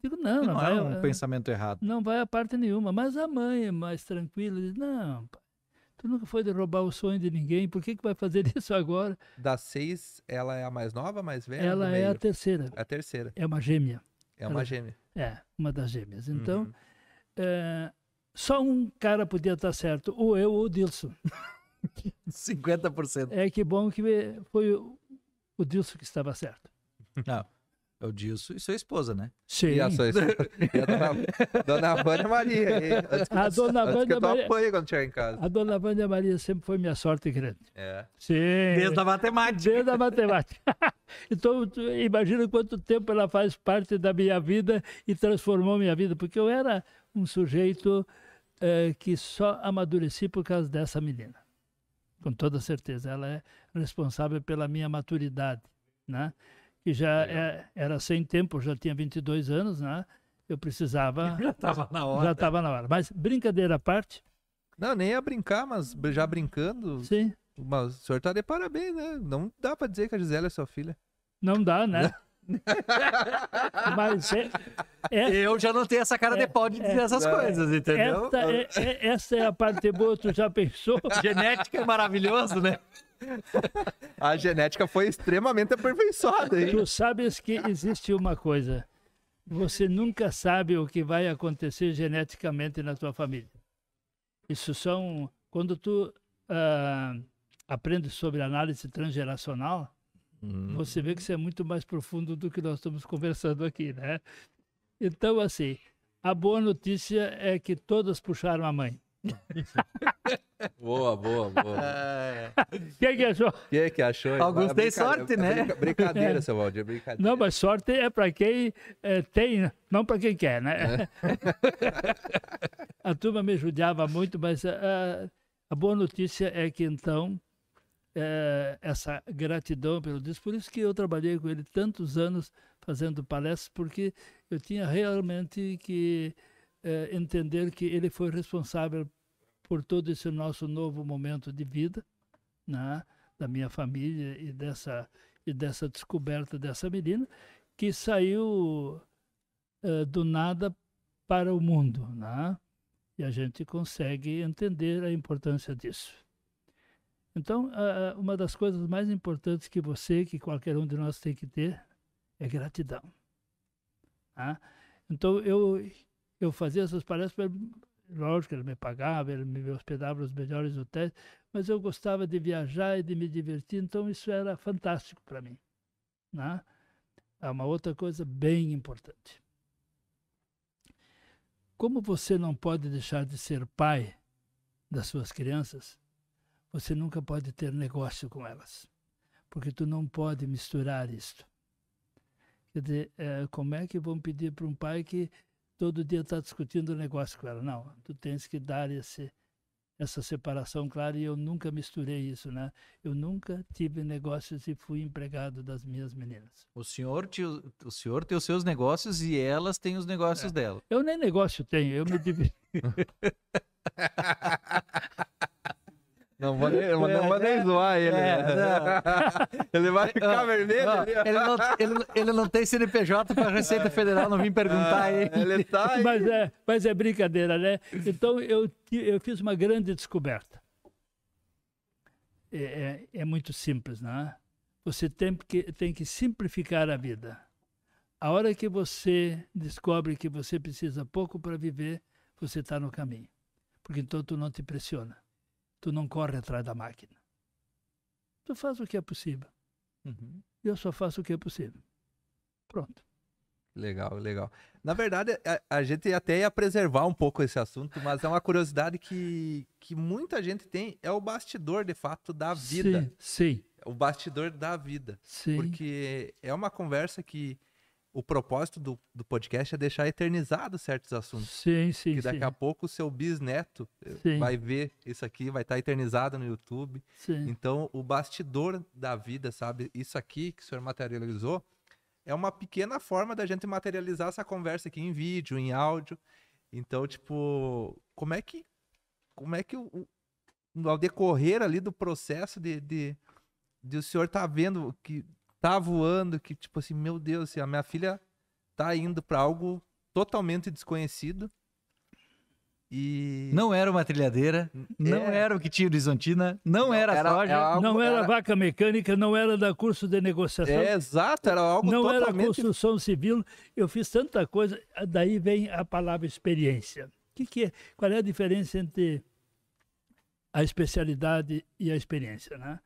Digo, não, não, Não vai, é um pensamento errado. não vai a parte nenhuma. Mas a mãe é mais tranquila, diz, não, pai, tu nunca foi de roubar o sonho de ninguém, por que, que vai fazer [laughs] isso agora? Das seis, ela é a mais nova, a mais velha? Ela é a terceira, a terceira. é uma gêmea. É uma Ela- gêmea. É, uma das gêmeas. Então, Uhum. é, só um cara podia estar certo, ou eu ou o Dilson. [laughs] 50%. É que bom que foi o, o Dilson que estava certo. Não. É o Dilson e sua esposa, né? Sim. E a, sua, esposa- e a dona, dona Vânia Maria. [laughs] A dona Vânia eu Maria- quando chegar em casa. A dona Vânia Maria sempre foi minha sorte grande. É. Sim. Desde a matemática. Desde a matemática. [laughs] então, imagina quanto tempo ela faz parte da minha vida e transformou minha vida, porque eu era um sujeito eh, que só amadureci por causa dessa menina. Com toda certeza. Ela é responsável pela minha maturidade, né? Que já é- era sem tempo, já tinha 22 anos, né? Eu precisava, [laughs] Já tava na hora. já estava na hora. Mas, brincadeira à parte, Não, nem ia brincar, mas já brincando, sim, mas o senhor tá de parabéns, né? Não dá pra dizer que a Gisele é sua filha. não dá, né? [laughs] [laughs] Mas é, é, Eu já não tenho essa cara de pau de dizer essas Não. coisas, entendeu? Esta é, é- essa é a parte boa, tu já pensou? [laughs] Genética é maravilhoso, né? A genética foi extremamente aperfeiçoada, hein? Tu sabes que existe uma coisa. Você nunca sabe o que vai acontecer geneticamente na tua família. Isso são. Quando tu ah, aprende sobre análise transgeracional, Hum. você vê que isso é muito mais profundo do que nós estamos conversando aqui, né? Então, assim, a boa notícia é que todas puxaram a mãe. [laughs] Boa, boa, boa. [laughs] Quem que achou? Quem é que achou? Alguns É têm sorte, é né? brinca- Brincadeira, [laughs] seu Valdir, brincadeira. Não, mas sorte é para quem eh, tem, não para quem quer, né? a turma me judiava muito, mas ah, a boa notícia é que então eh, essa gratidão pelo Deus, por isso que eu trabalhei com ele tantos anos fazendo palestras, porque eu tinha realmente que eh, entender que ele foi responsável por todo esse nosso novo momento de vida, né? da minha família e dessa e dessa descoberta dessa menina que saiu eh, do nada para o mundo, né? E a gente consegue entender a importância disso. Então, ah, ah, uma das coisas mais importantes que você, que qualquer um de nós tem que ter, é gratidão. tá? Então, eu eu fazia essas palestras, lógico, ele me pagava, ele me hospedava nos melhores hotéis, mas eu gostava de viajar e de me divertir, então isso era fantástico para mim. Né? É uma outra coisa bem importante. Como você não pode deixar de ser pai das suas crianças, você nunca pode ter negócio com elas, porque tu não pode misturar isto. Quer dizer, eh, como é que vão pedir para um pai que todo dia está discutindo negócio com ela? Não, tu tens que dar esse, essa separação clara e eu nunca misturei isso, né? Eu nunca tive negócios e fui empregado das minhas meninas. O senhor, te, o senhor tem os seus negócios e elas têm os negócios é. dela. Eu nem negócio tenho, eu me divido. [laughs] Não vou, nem, não vou nem zoar ele. É, ele vai ficar vermelho. Não, ele, não, ele, ele, não tem CNPJ para a Receita Federal, não vim perguntar aí. Ele tá aí. Mas é, mas é brincadeira, né? Então eu, eu fiz uma grande descoberta. É, é, é muito simples, não é? Você tem que, tem que simplificar a vida. A hora que você descobre que você precisa pouco para viver, você está no caminho. Porque então tu não te pressiona tu não corre atrás da máquina. Tu faz o que é possível. Uhum. Eu só faço o que é possível. Pronto. Legal, legal. Na verdade, a, a, gente até ia preservar um pouco esse assunto, mas é uma curiosidade que, que muita gente tem, é o bastidor, de fato, da vida. Sim, sim. O bastidor da vida. Sim. Porque é uma conversa que o propósito do, do podcast é deixar eternizado certos assuntos. Sim, sim. Que daqui sim. a pouco o seu bisneto eh, sim. vai ver isso aqui, vai estar eternizado no YouTube. Sim. Então, o bastidor da vida, sabe? Isso aqui que o senhor materializou é uma pequena forma da gente materializar essa conversa aqui em vídeo, em áudio. Então, tipo, como é que. Como é que o, o ao decorrer ali do processo de, de, de o senhor tá vendo que tá voando, que tipo assim, meu Deus, assim, a minha filha tá indo para algo totalmente desconhecido. E... Não era uma trilhadeira, é... não era o que tinha horizontina, não, não era, era soja, era algo, não era, era, vaca mecânica, não era da curso de negociação. É, exato, era algo não totalmente... Não era construção civil, eu fiz tanta coisa, daí vem a palavra experiência. Que que é? Qual é a diferença entre a especialidade e a experiência, né?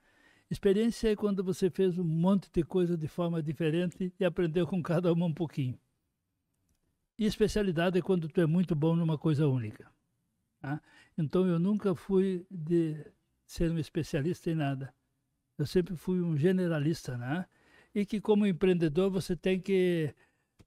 Experiência é quando você fez um monte de coisa de forma diferente e aprendeu com cada uma um pouquinho. E especialidade é quando tu é muito bom numa coisa única. Tá? Então eu nunca fui de ser um especialista em nada. Eu sempre fui um generalista, né? E que como empreendedor você tem que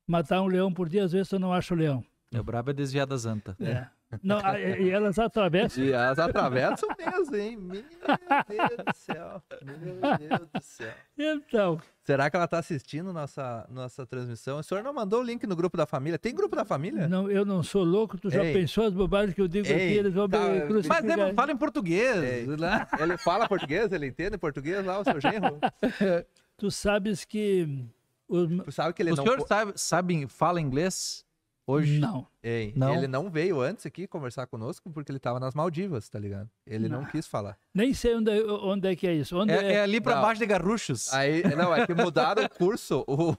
matar um leão por dia, às vezes você não acha o leão. É brabo é desviar das anta. É. Não, e elas atravessam. E elas atravessam mesmo, hein? Meu Deus do céu. Meu Deus do céu. Então. Será que ela está assistindo nossa, nossa transmissão? O senhor não mandou o link no grupo da família? Tem grupo da família? Não, eu não sou louco. Tu já Ei. pensou as bobagens que eu digo Ei, aqui? Eles vão tá, me crucificar. Mas ele fala em português. Né? Ele fala português? Ele entende português lá, o seu genro? [laughs] tu sabes que... Os... Tu sabe que ele o não... O senhor sabe, sabe, fala inglês? Hoje? Não. Ei, não. Ele não veio antes aqui conversar conosco porque ele estava nas Maldivas, tá ligado? Ele não, não quis falar. Nem sei onde, é, onde é que é isso. Onde é, é... é ali para baixo de Garruchos. Aí, não, é que mudaram o curso. O,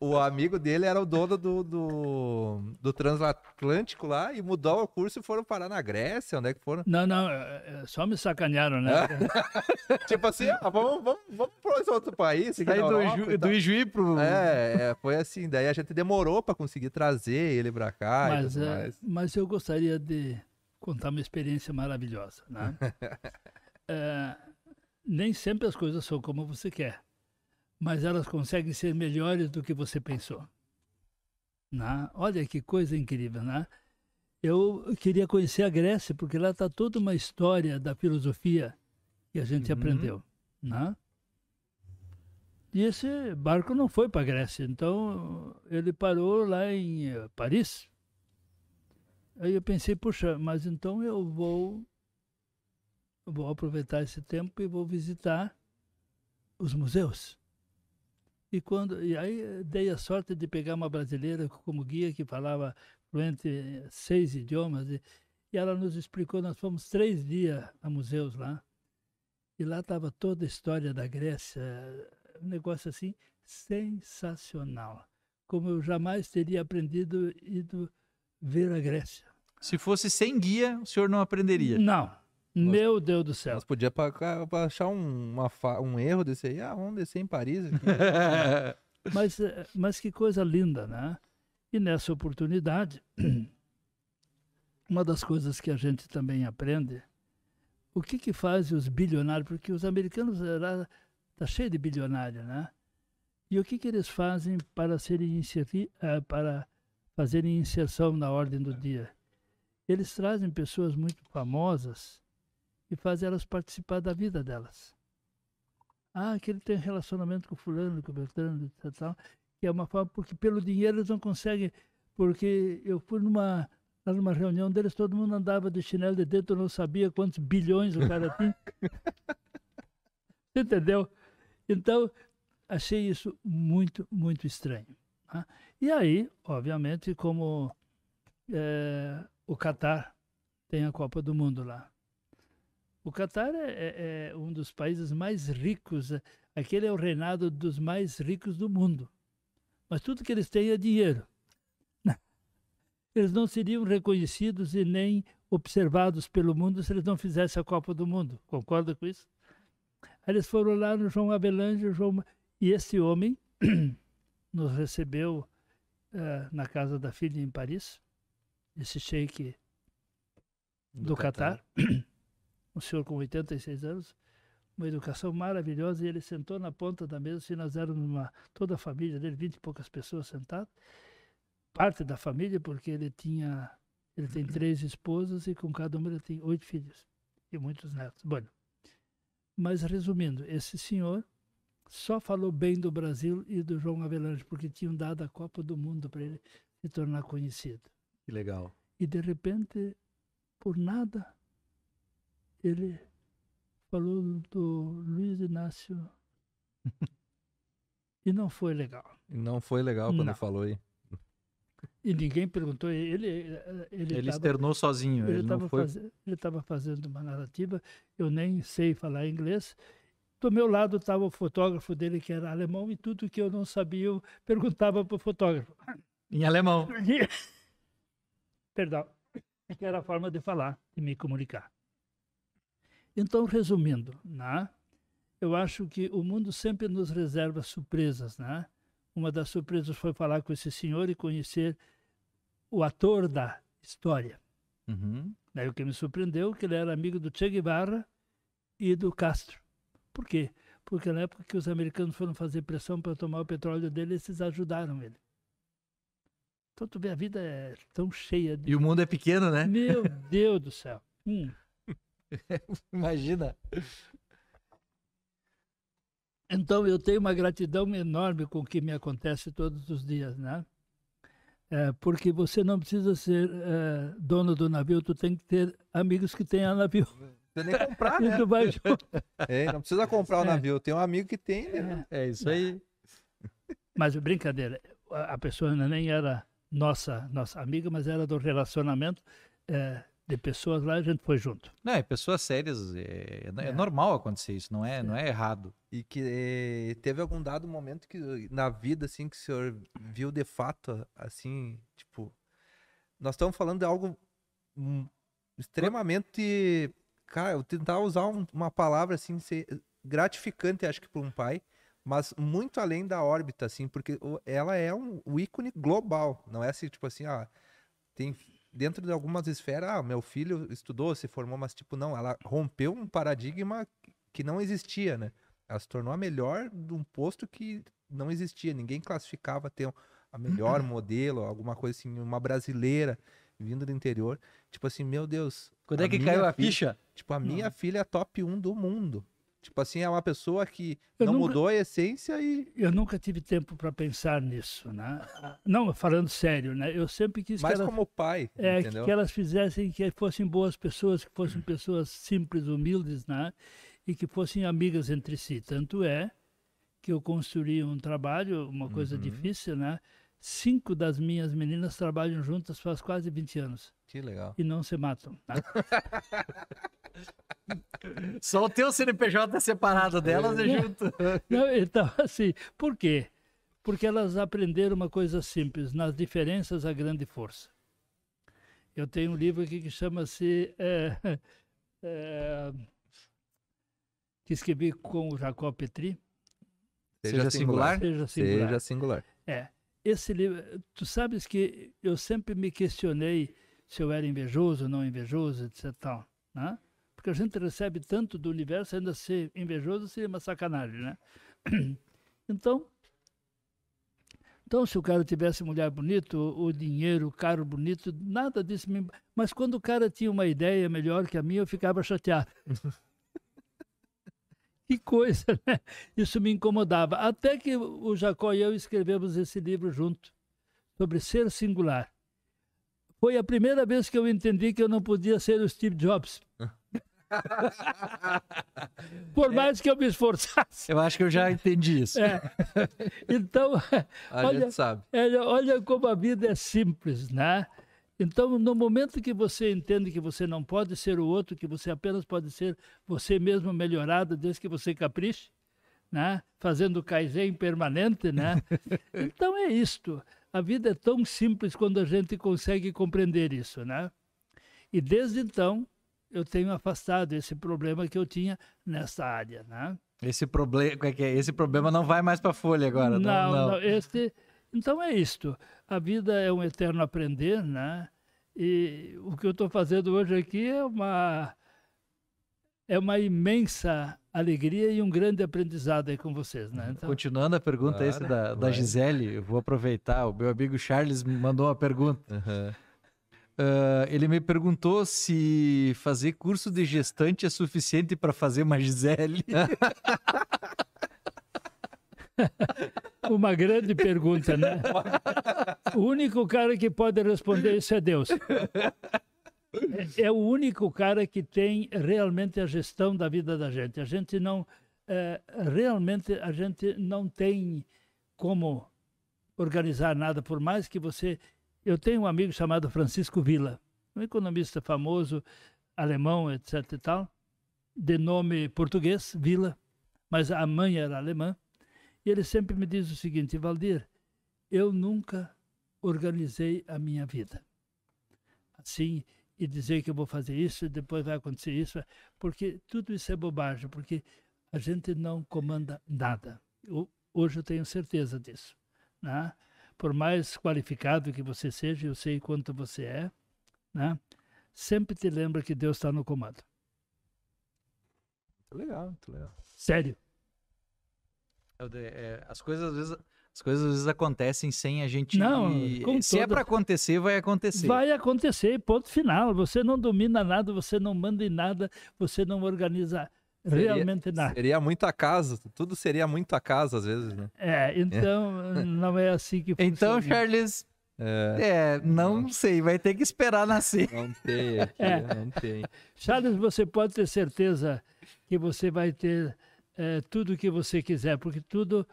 o, amigo dele era o dono do, do, do transatlântico lá e mudou o curso e foram parar na Grécia, onde é que foram? Não, não, é, é, só me sacanearam, né? [laughs] tipo assim, ah, vamos, vamos, vamos para esse outro país. Aí do, Ju, do Ijuí pro... É, é, foi assim, daí a gente demorou para conseguir trazer ele para cá mas, é, mas eu gostaria de contar uma experiência maravilhosa, né? [laughs] é, nem sempre as coisas são como você quer mas elas conseguem ser melhores do que você pensou. Né? Olha que coisa incrível, né? Eu queria conhecer a Grécia, porque lá está toda uma história da filosofia que a gente uhum. aprendeu. Né? E esse barco não foi para a Grécia, então ele parou lá em eh, Paris. Aí eu pensei, puxa, mas então eu vou, vou aproveitar esse tempo e vou visitar os museus. E, quando, e aí eh, dei a sorte de pegar uma brasileira como guia que falava fluente seis idiomas. E, e ela nos explicou, nós fomos três dias a museus lá. E lá estava toda a história da Grécia, um negócio assim sensacional. Como eu jamais teria aprendido ido ver a Grécia. Se fosse sem guia, o senhor não aprenderia? Não, meu Deus do céu. Nós podia pra, pra achar um, uma, um erro desse aí. Ah, vamos descer em Paris. [laughs] mas, eh, mas que coisa linda, né? E nessa oportunidade, [clears throat] uma das coisas que a gente também aprende, o que que faz os bilionários, porque os americanos era tá cheio de bilionários, né? E o que que eles fazem para serem inseri, uh, para fazerem inserção na ordem do dia? eles trazem pessoas muito famosas e fazem elas participar da vida delas. Ah, que ele tem relacionamento com fulano, com Beltrano, etc. Tal, que é uma forma, porque pelo dinheiro eles não conseguem, porque eu fui numa, numa reunião deles, todo mundo andava de chinelo de dedo, eu não sabia quantos bilhões o cara tinha. [laughs] Entendeu? Então, achei isso muito, muito estranho. Né? E aí, obviamente, como é, o Catar tem a Copa do Mundo lá. O Catar é, é, é, um dos países mais ricos, é, aquele é o reinado dos mais ricos do mundo. Mas tudo que eles têm é dinheiro. [laughs] Eles não seriam reconhecidos e nem observados pelo mundo se eles não fizessem a Copa do Mundo. Concorda com isso? Aí eles foram lá no João Avelange, João... e esse homem [clears throat] nos recebeu uh, na casa da filha em Paris, esse sheik do, do Catar. [clears throat] um senhor com 86 anos, uma educação maravilhosa, e ele sentou na ponta da mesa, assim, nós éramos uma, toda a família dele, 20 e poucas pessoas sentadas, parte da família, porque ele tinha, ele tem três esposas e com cada uma ele tem oito filhos e muitos netos. Bom, mas resumindo, esse senhor só falou bem do Brasil e do João Avelange, porque tinham dado a Copa do Mundo para ele se tornar conhecido. Que legal. E de repente, por nada, ele falou do Luiz Inácio. [laughs] e não foi legal. Não foi legal quando não. falou aí. E ninguém perguntou. Ele ele, ele tava, externou sozinho. Ele estava foi... faz, fazendo uma narrativa. Eu nem sei falar inglês. Do meu lado estava o fotógrafo dele, que era alemão, e tudo que eu não sabia eu perguntava para o fotógrafo. Em alemão. [laughs] Perdão. Que era a forma de falar, de me comunicar. Então, resumindo, né? eu acho que o mundo sempre nos reserva surpresas. Né? Uma das surpresas foi falar com esse senhor e conhecer o ator da história. Uhum. Daí o que me surpreendeu é que ele era amigo do Che Guevara e do Castro. Por quê? Porque na época que os americanos foram fazer pressão para tomar o petróleo dele, eles ajudaram ele. Então tu vê, a vida é tão cheia de... E o mundo é pequeno, né? Meu [laughs] Deus do céu. Hum. [laughs] Imagina. Então eu tenho uma gratidão enorme com o que me acontece todos os dias, né? É, porque você não precisa ser é, dono do navio, tu tem que ter amigos que tenham navio. Você nem comprar, [laughs] né? Vai... [laughs] É, não precisa comprar o é. navio, tem um amigo que tem, né? É, é isso aí. Mas brincadeira, a pessoa nem era nossa nossa amiga, mas era do relacionamento. É, de pessoas lá, a gente foi junto. Não, é pessoas sérias, é, é, é, normal acontecer isso, não é, não é errado. E que eh, teve algum dado momento que na vida, assim, que o senhor viu de fato, assim, tipo, nós estamos falando de algo extremamente, cara, eu tentar usar um, uma palavra, assim, gratificante, acho que para um pai, mas muito além da órbita, assim, porque ela é um, um ícone global, não é assim, tipo assim, ah, tem dentro de algumas esferas, ah, meu filho estudou, se formou, mas tipo, não, ela rompeu um paradigma que não existia, né? Ela se tornou a melhor de um posto que não existia, ninguém classificava ter a melhor uhum. modelo, alguma coisa assim, uma brasileira vindo do interior. Tipo assim, meu Deus. Quando é que caiu a ficha? Tipo, a minha filha é top 1 do mundo. Tipo assim, é uma pessoa que eu não nunca, mudou a essência e. Eu nunca tive tempo para pensar nisso, né? [laughs] Não, falando sério, né? Eu sempre quis Mais que elas, como pai. É, que elas fizessem, que fossem boas pessoas, que fossem pessoas simples, humildes, né? E que fossem amigas entre si. Tanto é que eu construí um trabalho, uma coisa uhum. difícil, né? Cinco das minhas meninas trabalham juntas faz quase 20 anos. Que legal. E não se matam. Tá? [laughs] Só o teu CNPJ é separado delas é junto. Não, então, assim, por quê? Porque elas aprenderam uma coisa simples: nas diferenças a grande força. Eu tenho um livro aqui que chama-se. É, é, [laughs] que escrevi com o Jacob Petri. Seja, singular. Seja singular. Seja singular. É. Esse livro, tu sabes que eu sempre me questionei se eu era invejoso ou não invejoso, etc. Tal, né? Porque a gente recebe tanto do universo, ainda ser invejoso seria uma sacanagem, né? [clears throat] Então, Então, se o cara tivesse mulher bonita, o dinheiro, o carro bonito, nada disso. Me... Mas quando o cara tinha uma ideia melhor que a minha, eu ficava chateado. [laughs] que coisa, né? Isso me incomodava. Até que o Jacó e eu escrevemos esse livro junto, sobre ser singular. Foi a primeira vez que eu entendi que eu não podia ser o Steve Jobs. Por mais que eu me esforçasse. Eu acho que eu já entendi isso. É. Então, [laughs] A olha, gente sabe. olha, olha como a vida é simples, né? Então, no momento que você entende que você não pode ser o outro, que você apenas pode ser você mesmo melhorado, desde que você capriche, né? Fazendo kaizen permanente, né? [laughs] Então é isto. A vida é tão simples quando a gente consegue compreender isso, né? E desde então, eu tenho afastado esse problema que eu tinha nessa área, né? Esse problema, é que é? Esse problema não vai mais para a folha agora. Não, Não, não. não, este, então é isto. A vida é um eterno aprender, né? E o que eu estou fazendo hoje aqui é uma é uma imensa alegria e um grande aprendizado aí com vocês, né? Então, Continuando a pergunta esse Bora, da, da. Gisele, eu vou aproveitar. O meu amigo Charles me mandou uma pergunta. Aham. Ah, ele me perguntou se fazer curso de gestante é suficiente para fazer uma Gisele. [laughs] uma grande pergunta, né? O único cara que pode responder isso é Deus. É, é o único cara que tem realmente a gestão da vida da gente. A gente não é, realmente a gente não tem como organizar nada, por mais que você. Eu tenho um amigo chamado Francisco Villa, um economista famoso, alemão, etc. e tal, de nome português, Villa, mas a mãe era alemã. E ele sempre me diz o seguinte, Valdir, eu nunca organizei a minha vida. Assim, e dizer que eu vou fazer isso, e depois vai acontecer isso, porque tudo isso é bobagem, porque a gente não comanda nada. Eu, hoje eu tenho certeza disso. Né? Por mais qualificado que você seja, eu sei quanto você é, né? sempre te lembra que Deus está no comando. Muito legal, muito legal. Sério. É é, as coisas às vezes as coisas às vezes acontecem sem a gente. Não, com Se é toda- para acontecer, vai acontecer. Vai acontecer, ponto final. Você não domina nada, você não manda em nada, você não organiza Seria- realmente nada. Seria muito acaso, tudo seria muito acaso às vezes, né? É, então não é assim que funciona. Então, Charles, É, é, não sei, vai ter que esperar nascer. não tem aqui, É. não tem. Charles, você pode ter certeza que você vai ter eh, tudo o que você quiser, porque tudo,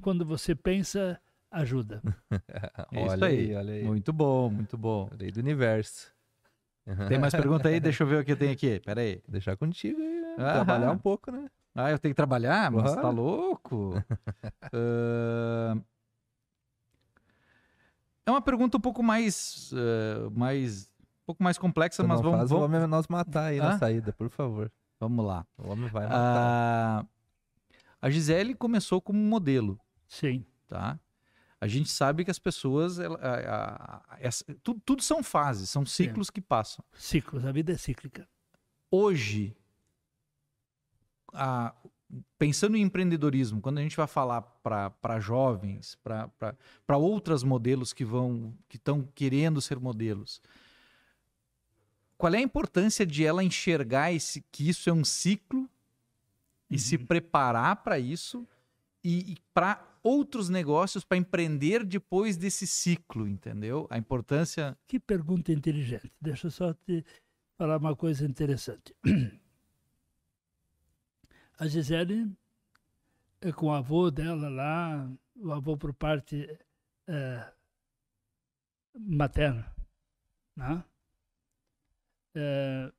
quando você pensa, ajuda. [laughs] É isso olha aí. olha aí. Muito bom, muito bom. Lei do universo. Tem mais pergunta aí? Deixa eu ver o que eu tenho aqui. Pera aí. Deixar contigo aí. Trabalhar um pouco, né? Ah, eu tenho que trabalhar? Mas Uhum. tá louco? [laughs] Ahn, É uma pergunta um pouco mais, eh, mais, um pouco mais complexa, Você mas não vamos, faz o vamos, homem nós matar aí Hã? na saída, por favor. vamos lá. O homem vai matar. Ah, a Gisele começou como modelo, Sim, tá? A gente sabe que as pessoas, ela- a- a- essa- tudo, tudo são fases, são ciclos que passam. ciclos, a vida é cíclica. Hoje, a- pensando em empreendedorismo, quando a gente vai falar para jovens, para outros modelos que vão que estão querendo ser modelos, qual é a importância de ela enxergar esse, que isso é um ciclo e se Uhum. preparar para isso e, para outros negócios para empreender depois desse ciclo, entendeu? A importância Que pergunta inteligente. Deixa eu só te falar uma coisa interessante. [clears throat] A Gisele, é com o avô dela lá, o avô por parte eh, materna, né? Eh,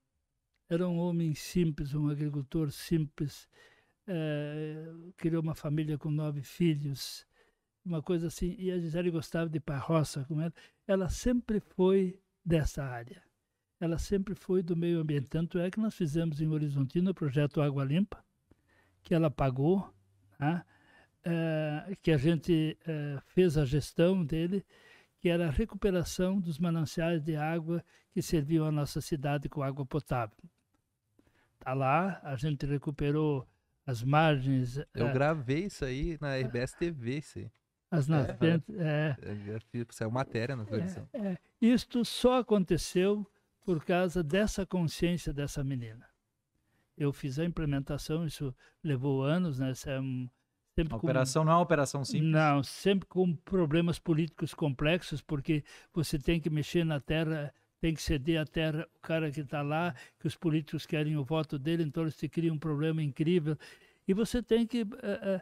era um homem simples, um agricultor simples, eh, criou uma família com nove filhos, uma coisa assim, e a Gisele gostava de a roça com ela. Ela sempre foi dessa área. Ela sempre foi do meio ambiente. Tanto é que nós fizemos em Horizontina o projeto Água Limpa, que ela pagou, né? Eh, que a gente eh, fez a gestão dele, que era a recuperação dos mananciais de água que serviam a nossa cidade com água potável. Está lá, a gente recuperou as margens. Eu eh, gravei isso aí na RBS TV, isso aí. As nascentes. É, É, Saiu matéria na televisão. é, isto só aconteceu por causa dessa consciência dessa menina. Eu fiz a implementação, isso levou anos, né? É um, sempre A com- operação não é uma operação simples. Não, sempre com problemas políticos complexos, porque você tem que mexer na terra, tem que ceder a terra, o cara que está lá, que os políticos querem o voto dele, então eles te criam um problema incrível. E você tem que. eh, eh,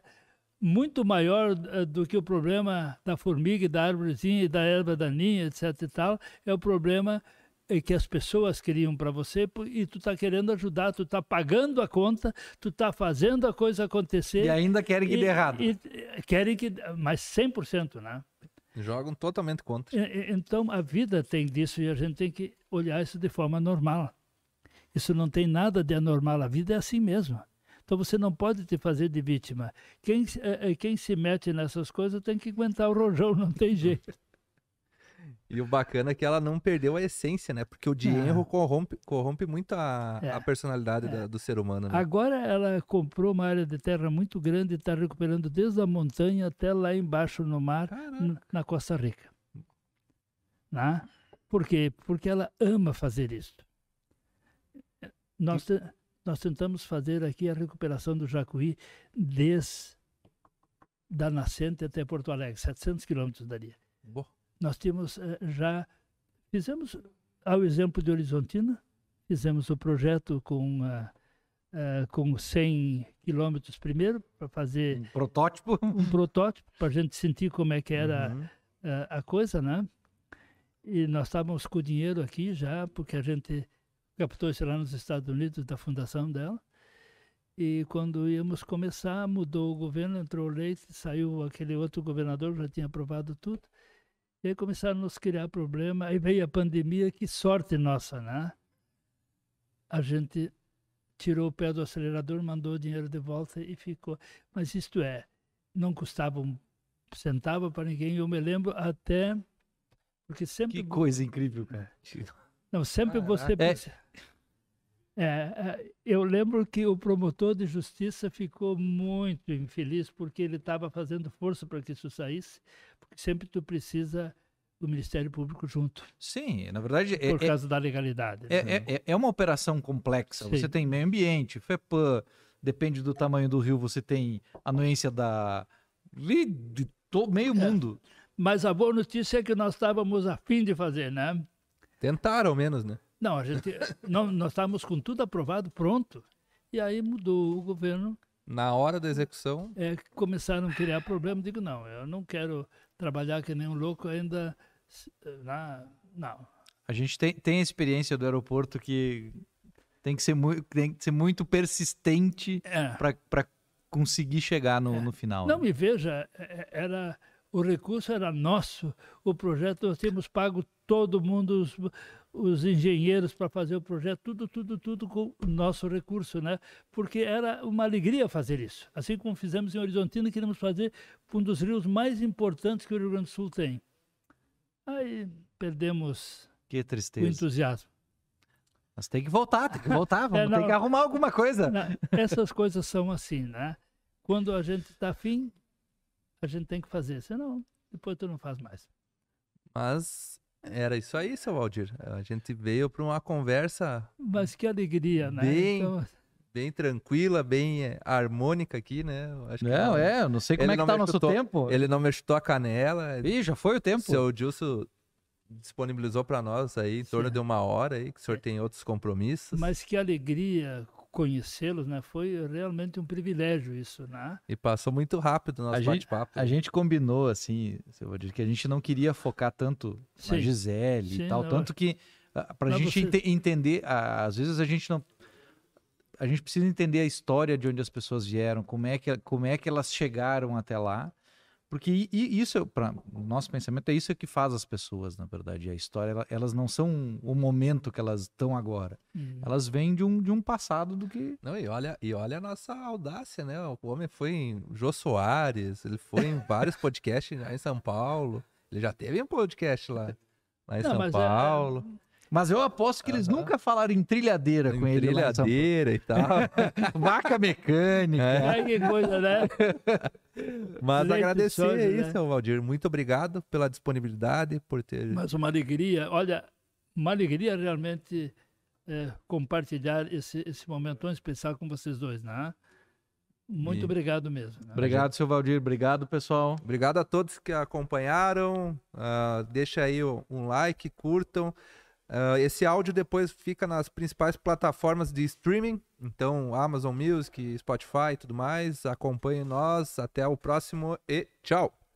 muito maior eh, do que o problema da formiga, da árvorezinha, e da erva daninha, etc. e tal, é o problema que as pessoas criam para você e tu está querendo ajudar, tu está pagando a conta, tu está fazendo a coisa acontecer. E ainda querem que E- dê errado. e- querem que. Mas 100%, né? Jogam totalmente contra. E- Então a vida tem disso e a gente tem que olhar isso de forma normal. Isso não tem nada de anormal, a vida é assim mesmo. Então você não pode te fazer de vítima. Quem, eh, eh, quem se mete nessas coisas tem que aguentar o rojão, não tem jeito. [laughs] E o bacana é que ela não perdeu a essência, né? Porque o dinheiro Ah. corrompe, corrompe muito a, É. a personalidade É. da- do ser humano, né? Agora ela comprou uma área de terra muito grande e está recuperando desde a montanha até lá embaixo no mar, Caraca. na Costa Rica. Né? Por quê? Porque ela ama fazer isso. Nós, te- nós tentamos fazer aqui a recuperação do Jacuí desde da nascente até Porto Alegre, 700 quilômetros dali. Bo- Nós tínhamos eh, já fizemos ao exemplo de Horizontina, fizemos o projeto com ah, com 100 quilômetros primeiro para fazer Um protótipo. [laughs] um protótipo para a gente sentir como é que era Uhum. ah, a coisa, né? E nós estávamos com o dinheiro aqui já, porque a gente captou isso lá nos Estados Unidos da fundação dela. E quando íamos começar, mudou o governo, entrou o Leite, saiu aquele outro governador, já tinha aprovado tudo. E aí começaram a nos criar problema. Aí veio a pandemia, que sorte nossa, né? A gente tirou o pé do acelerador, mandou o dinheiro de volta e ficou. Mas isto é, não custava um centavo para ninguém. Eu me lembro até. Porque sempre. Que coisa incrível, cara. [laughs] Não, sempre você Caraca. É. pensa. É, é, eu lembro que o promotor de justiça ficou muito infeliz porque ele estava fazendo força para que isso saísse, sempre tu precisa do Ministério Público junto, Sim, na verdade, é, por é- causa da legalidade. é, né? é, é uma operação complexa. Sim. Você tem meio ambiente, FEPAM, depende do tamanho do rio, você tem anuência da. li- de to, meio É. mundo. Mas a boa notícia é que nós estávamos a fim de fazer, né? Tentaram, ao menos, né? Não, a gente, não, nós estávamos com tudo aprovado, pronto. E aí mudou o governo Na hora da execução, é, começaram a criar problema. Digo, não, eu não quero trabalhar que nem um louco ainda. Na, não. A gente tem, tem a experiência do aeroporto que tem que ser, mui- tem que ser muito persistente É. para conseguir chegar no, É. no final. Não, né? e veja, é- é- era, o recurso era nosso, o projeto, nós tínhamos pago todo mundo, os, os engenheiros para fazer o projeto, tudo, tudo, tudo com o nosso recurso, né? Porque era uma alegria fazer isso. Assim como fizemos em Horizontina, queríamos fazer um dos rios mais importantes que o Rio Grande do Sul tem. Aí perdemos Que o tristeza. entusiasmo. Mas tem que voltar, tem que voltar, [laughs] vamos É, não. ter que arrumar alguma coisa. Não, essas coisas são assim, né? Quando a gente está afim, a gente tem que fazer. Senão, depois tu não faz mais. mas era isso aí, seu Valdir. A gente veio para uma conversa Mas que alegria, né? Bem- Então, bem tranquila, bem eh, harmônica aqui, né? Acho que Não, é, eu não sei como Ele é que não tá o nosso chutou. tempo. Ele não me chutou a canela. Ih, já foi o tempo. Seu Dilson disponibilizou para nós aí em torno Sim. de uma hora aí, que o senhor tem outros compromissos. mas que alegria conhecê-los, né? Foi realmente um privilégio isso, né? E passou muito rápido o nosso A gente- bate-papo. A gente combinou, assim, seu Valdir, que a gente não queria focar tanto na Sim. Gisele Sim, e tal, eu tanto que ah, pra Mas gente você- ente- entender, às vezes a gente não a gente precisa entender a história de onde as pessoas vieram, como é que como é que elas chegaram até lá, porque isso para o nosso pensamento é isso que faz as pessoas, na verdade, a história ela- elas não são o momento que elas estão agora, Hum. elas vêm de um, de um passado do que Não, e olha, e olha a nossa audácia, né? O homem foi em Jô Soares, ele foi em vários [laughs] podcasts lá em São Paulo. Ele já teve um podcast lá, lá em Não, São mas é- Paulo. Mas eu aposto que eles nunca falaram em trilhadeira Em com ele. São trilhadeira e tal. [laughs] Vaca mecânica. É. Ai, que coisa, né? Mas Leite agradecer soja, aí, né? seu Valdir. Muito obrigado pela disponibilidade, por ter. Mas uma alegria, olha, uma alegria realmente é, compartilhar esse, esse momento tão especial com vocês dois, né? Muito E- obrigado mesmo. né? Obrigado, seu Valdir. Obrigado, pessoal. Obrigado a todos que acompanharam. Ah, deixa aí um like, curtam. Ah, esse áudio depois fica nas principais plataformas de streaming, então Amazon Music, Spotify e tudo mais. Acompanhe nós. Até o próximo e tchau!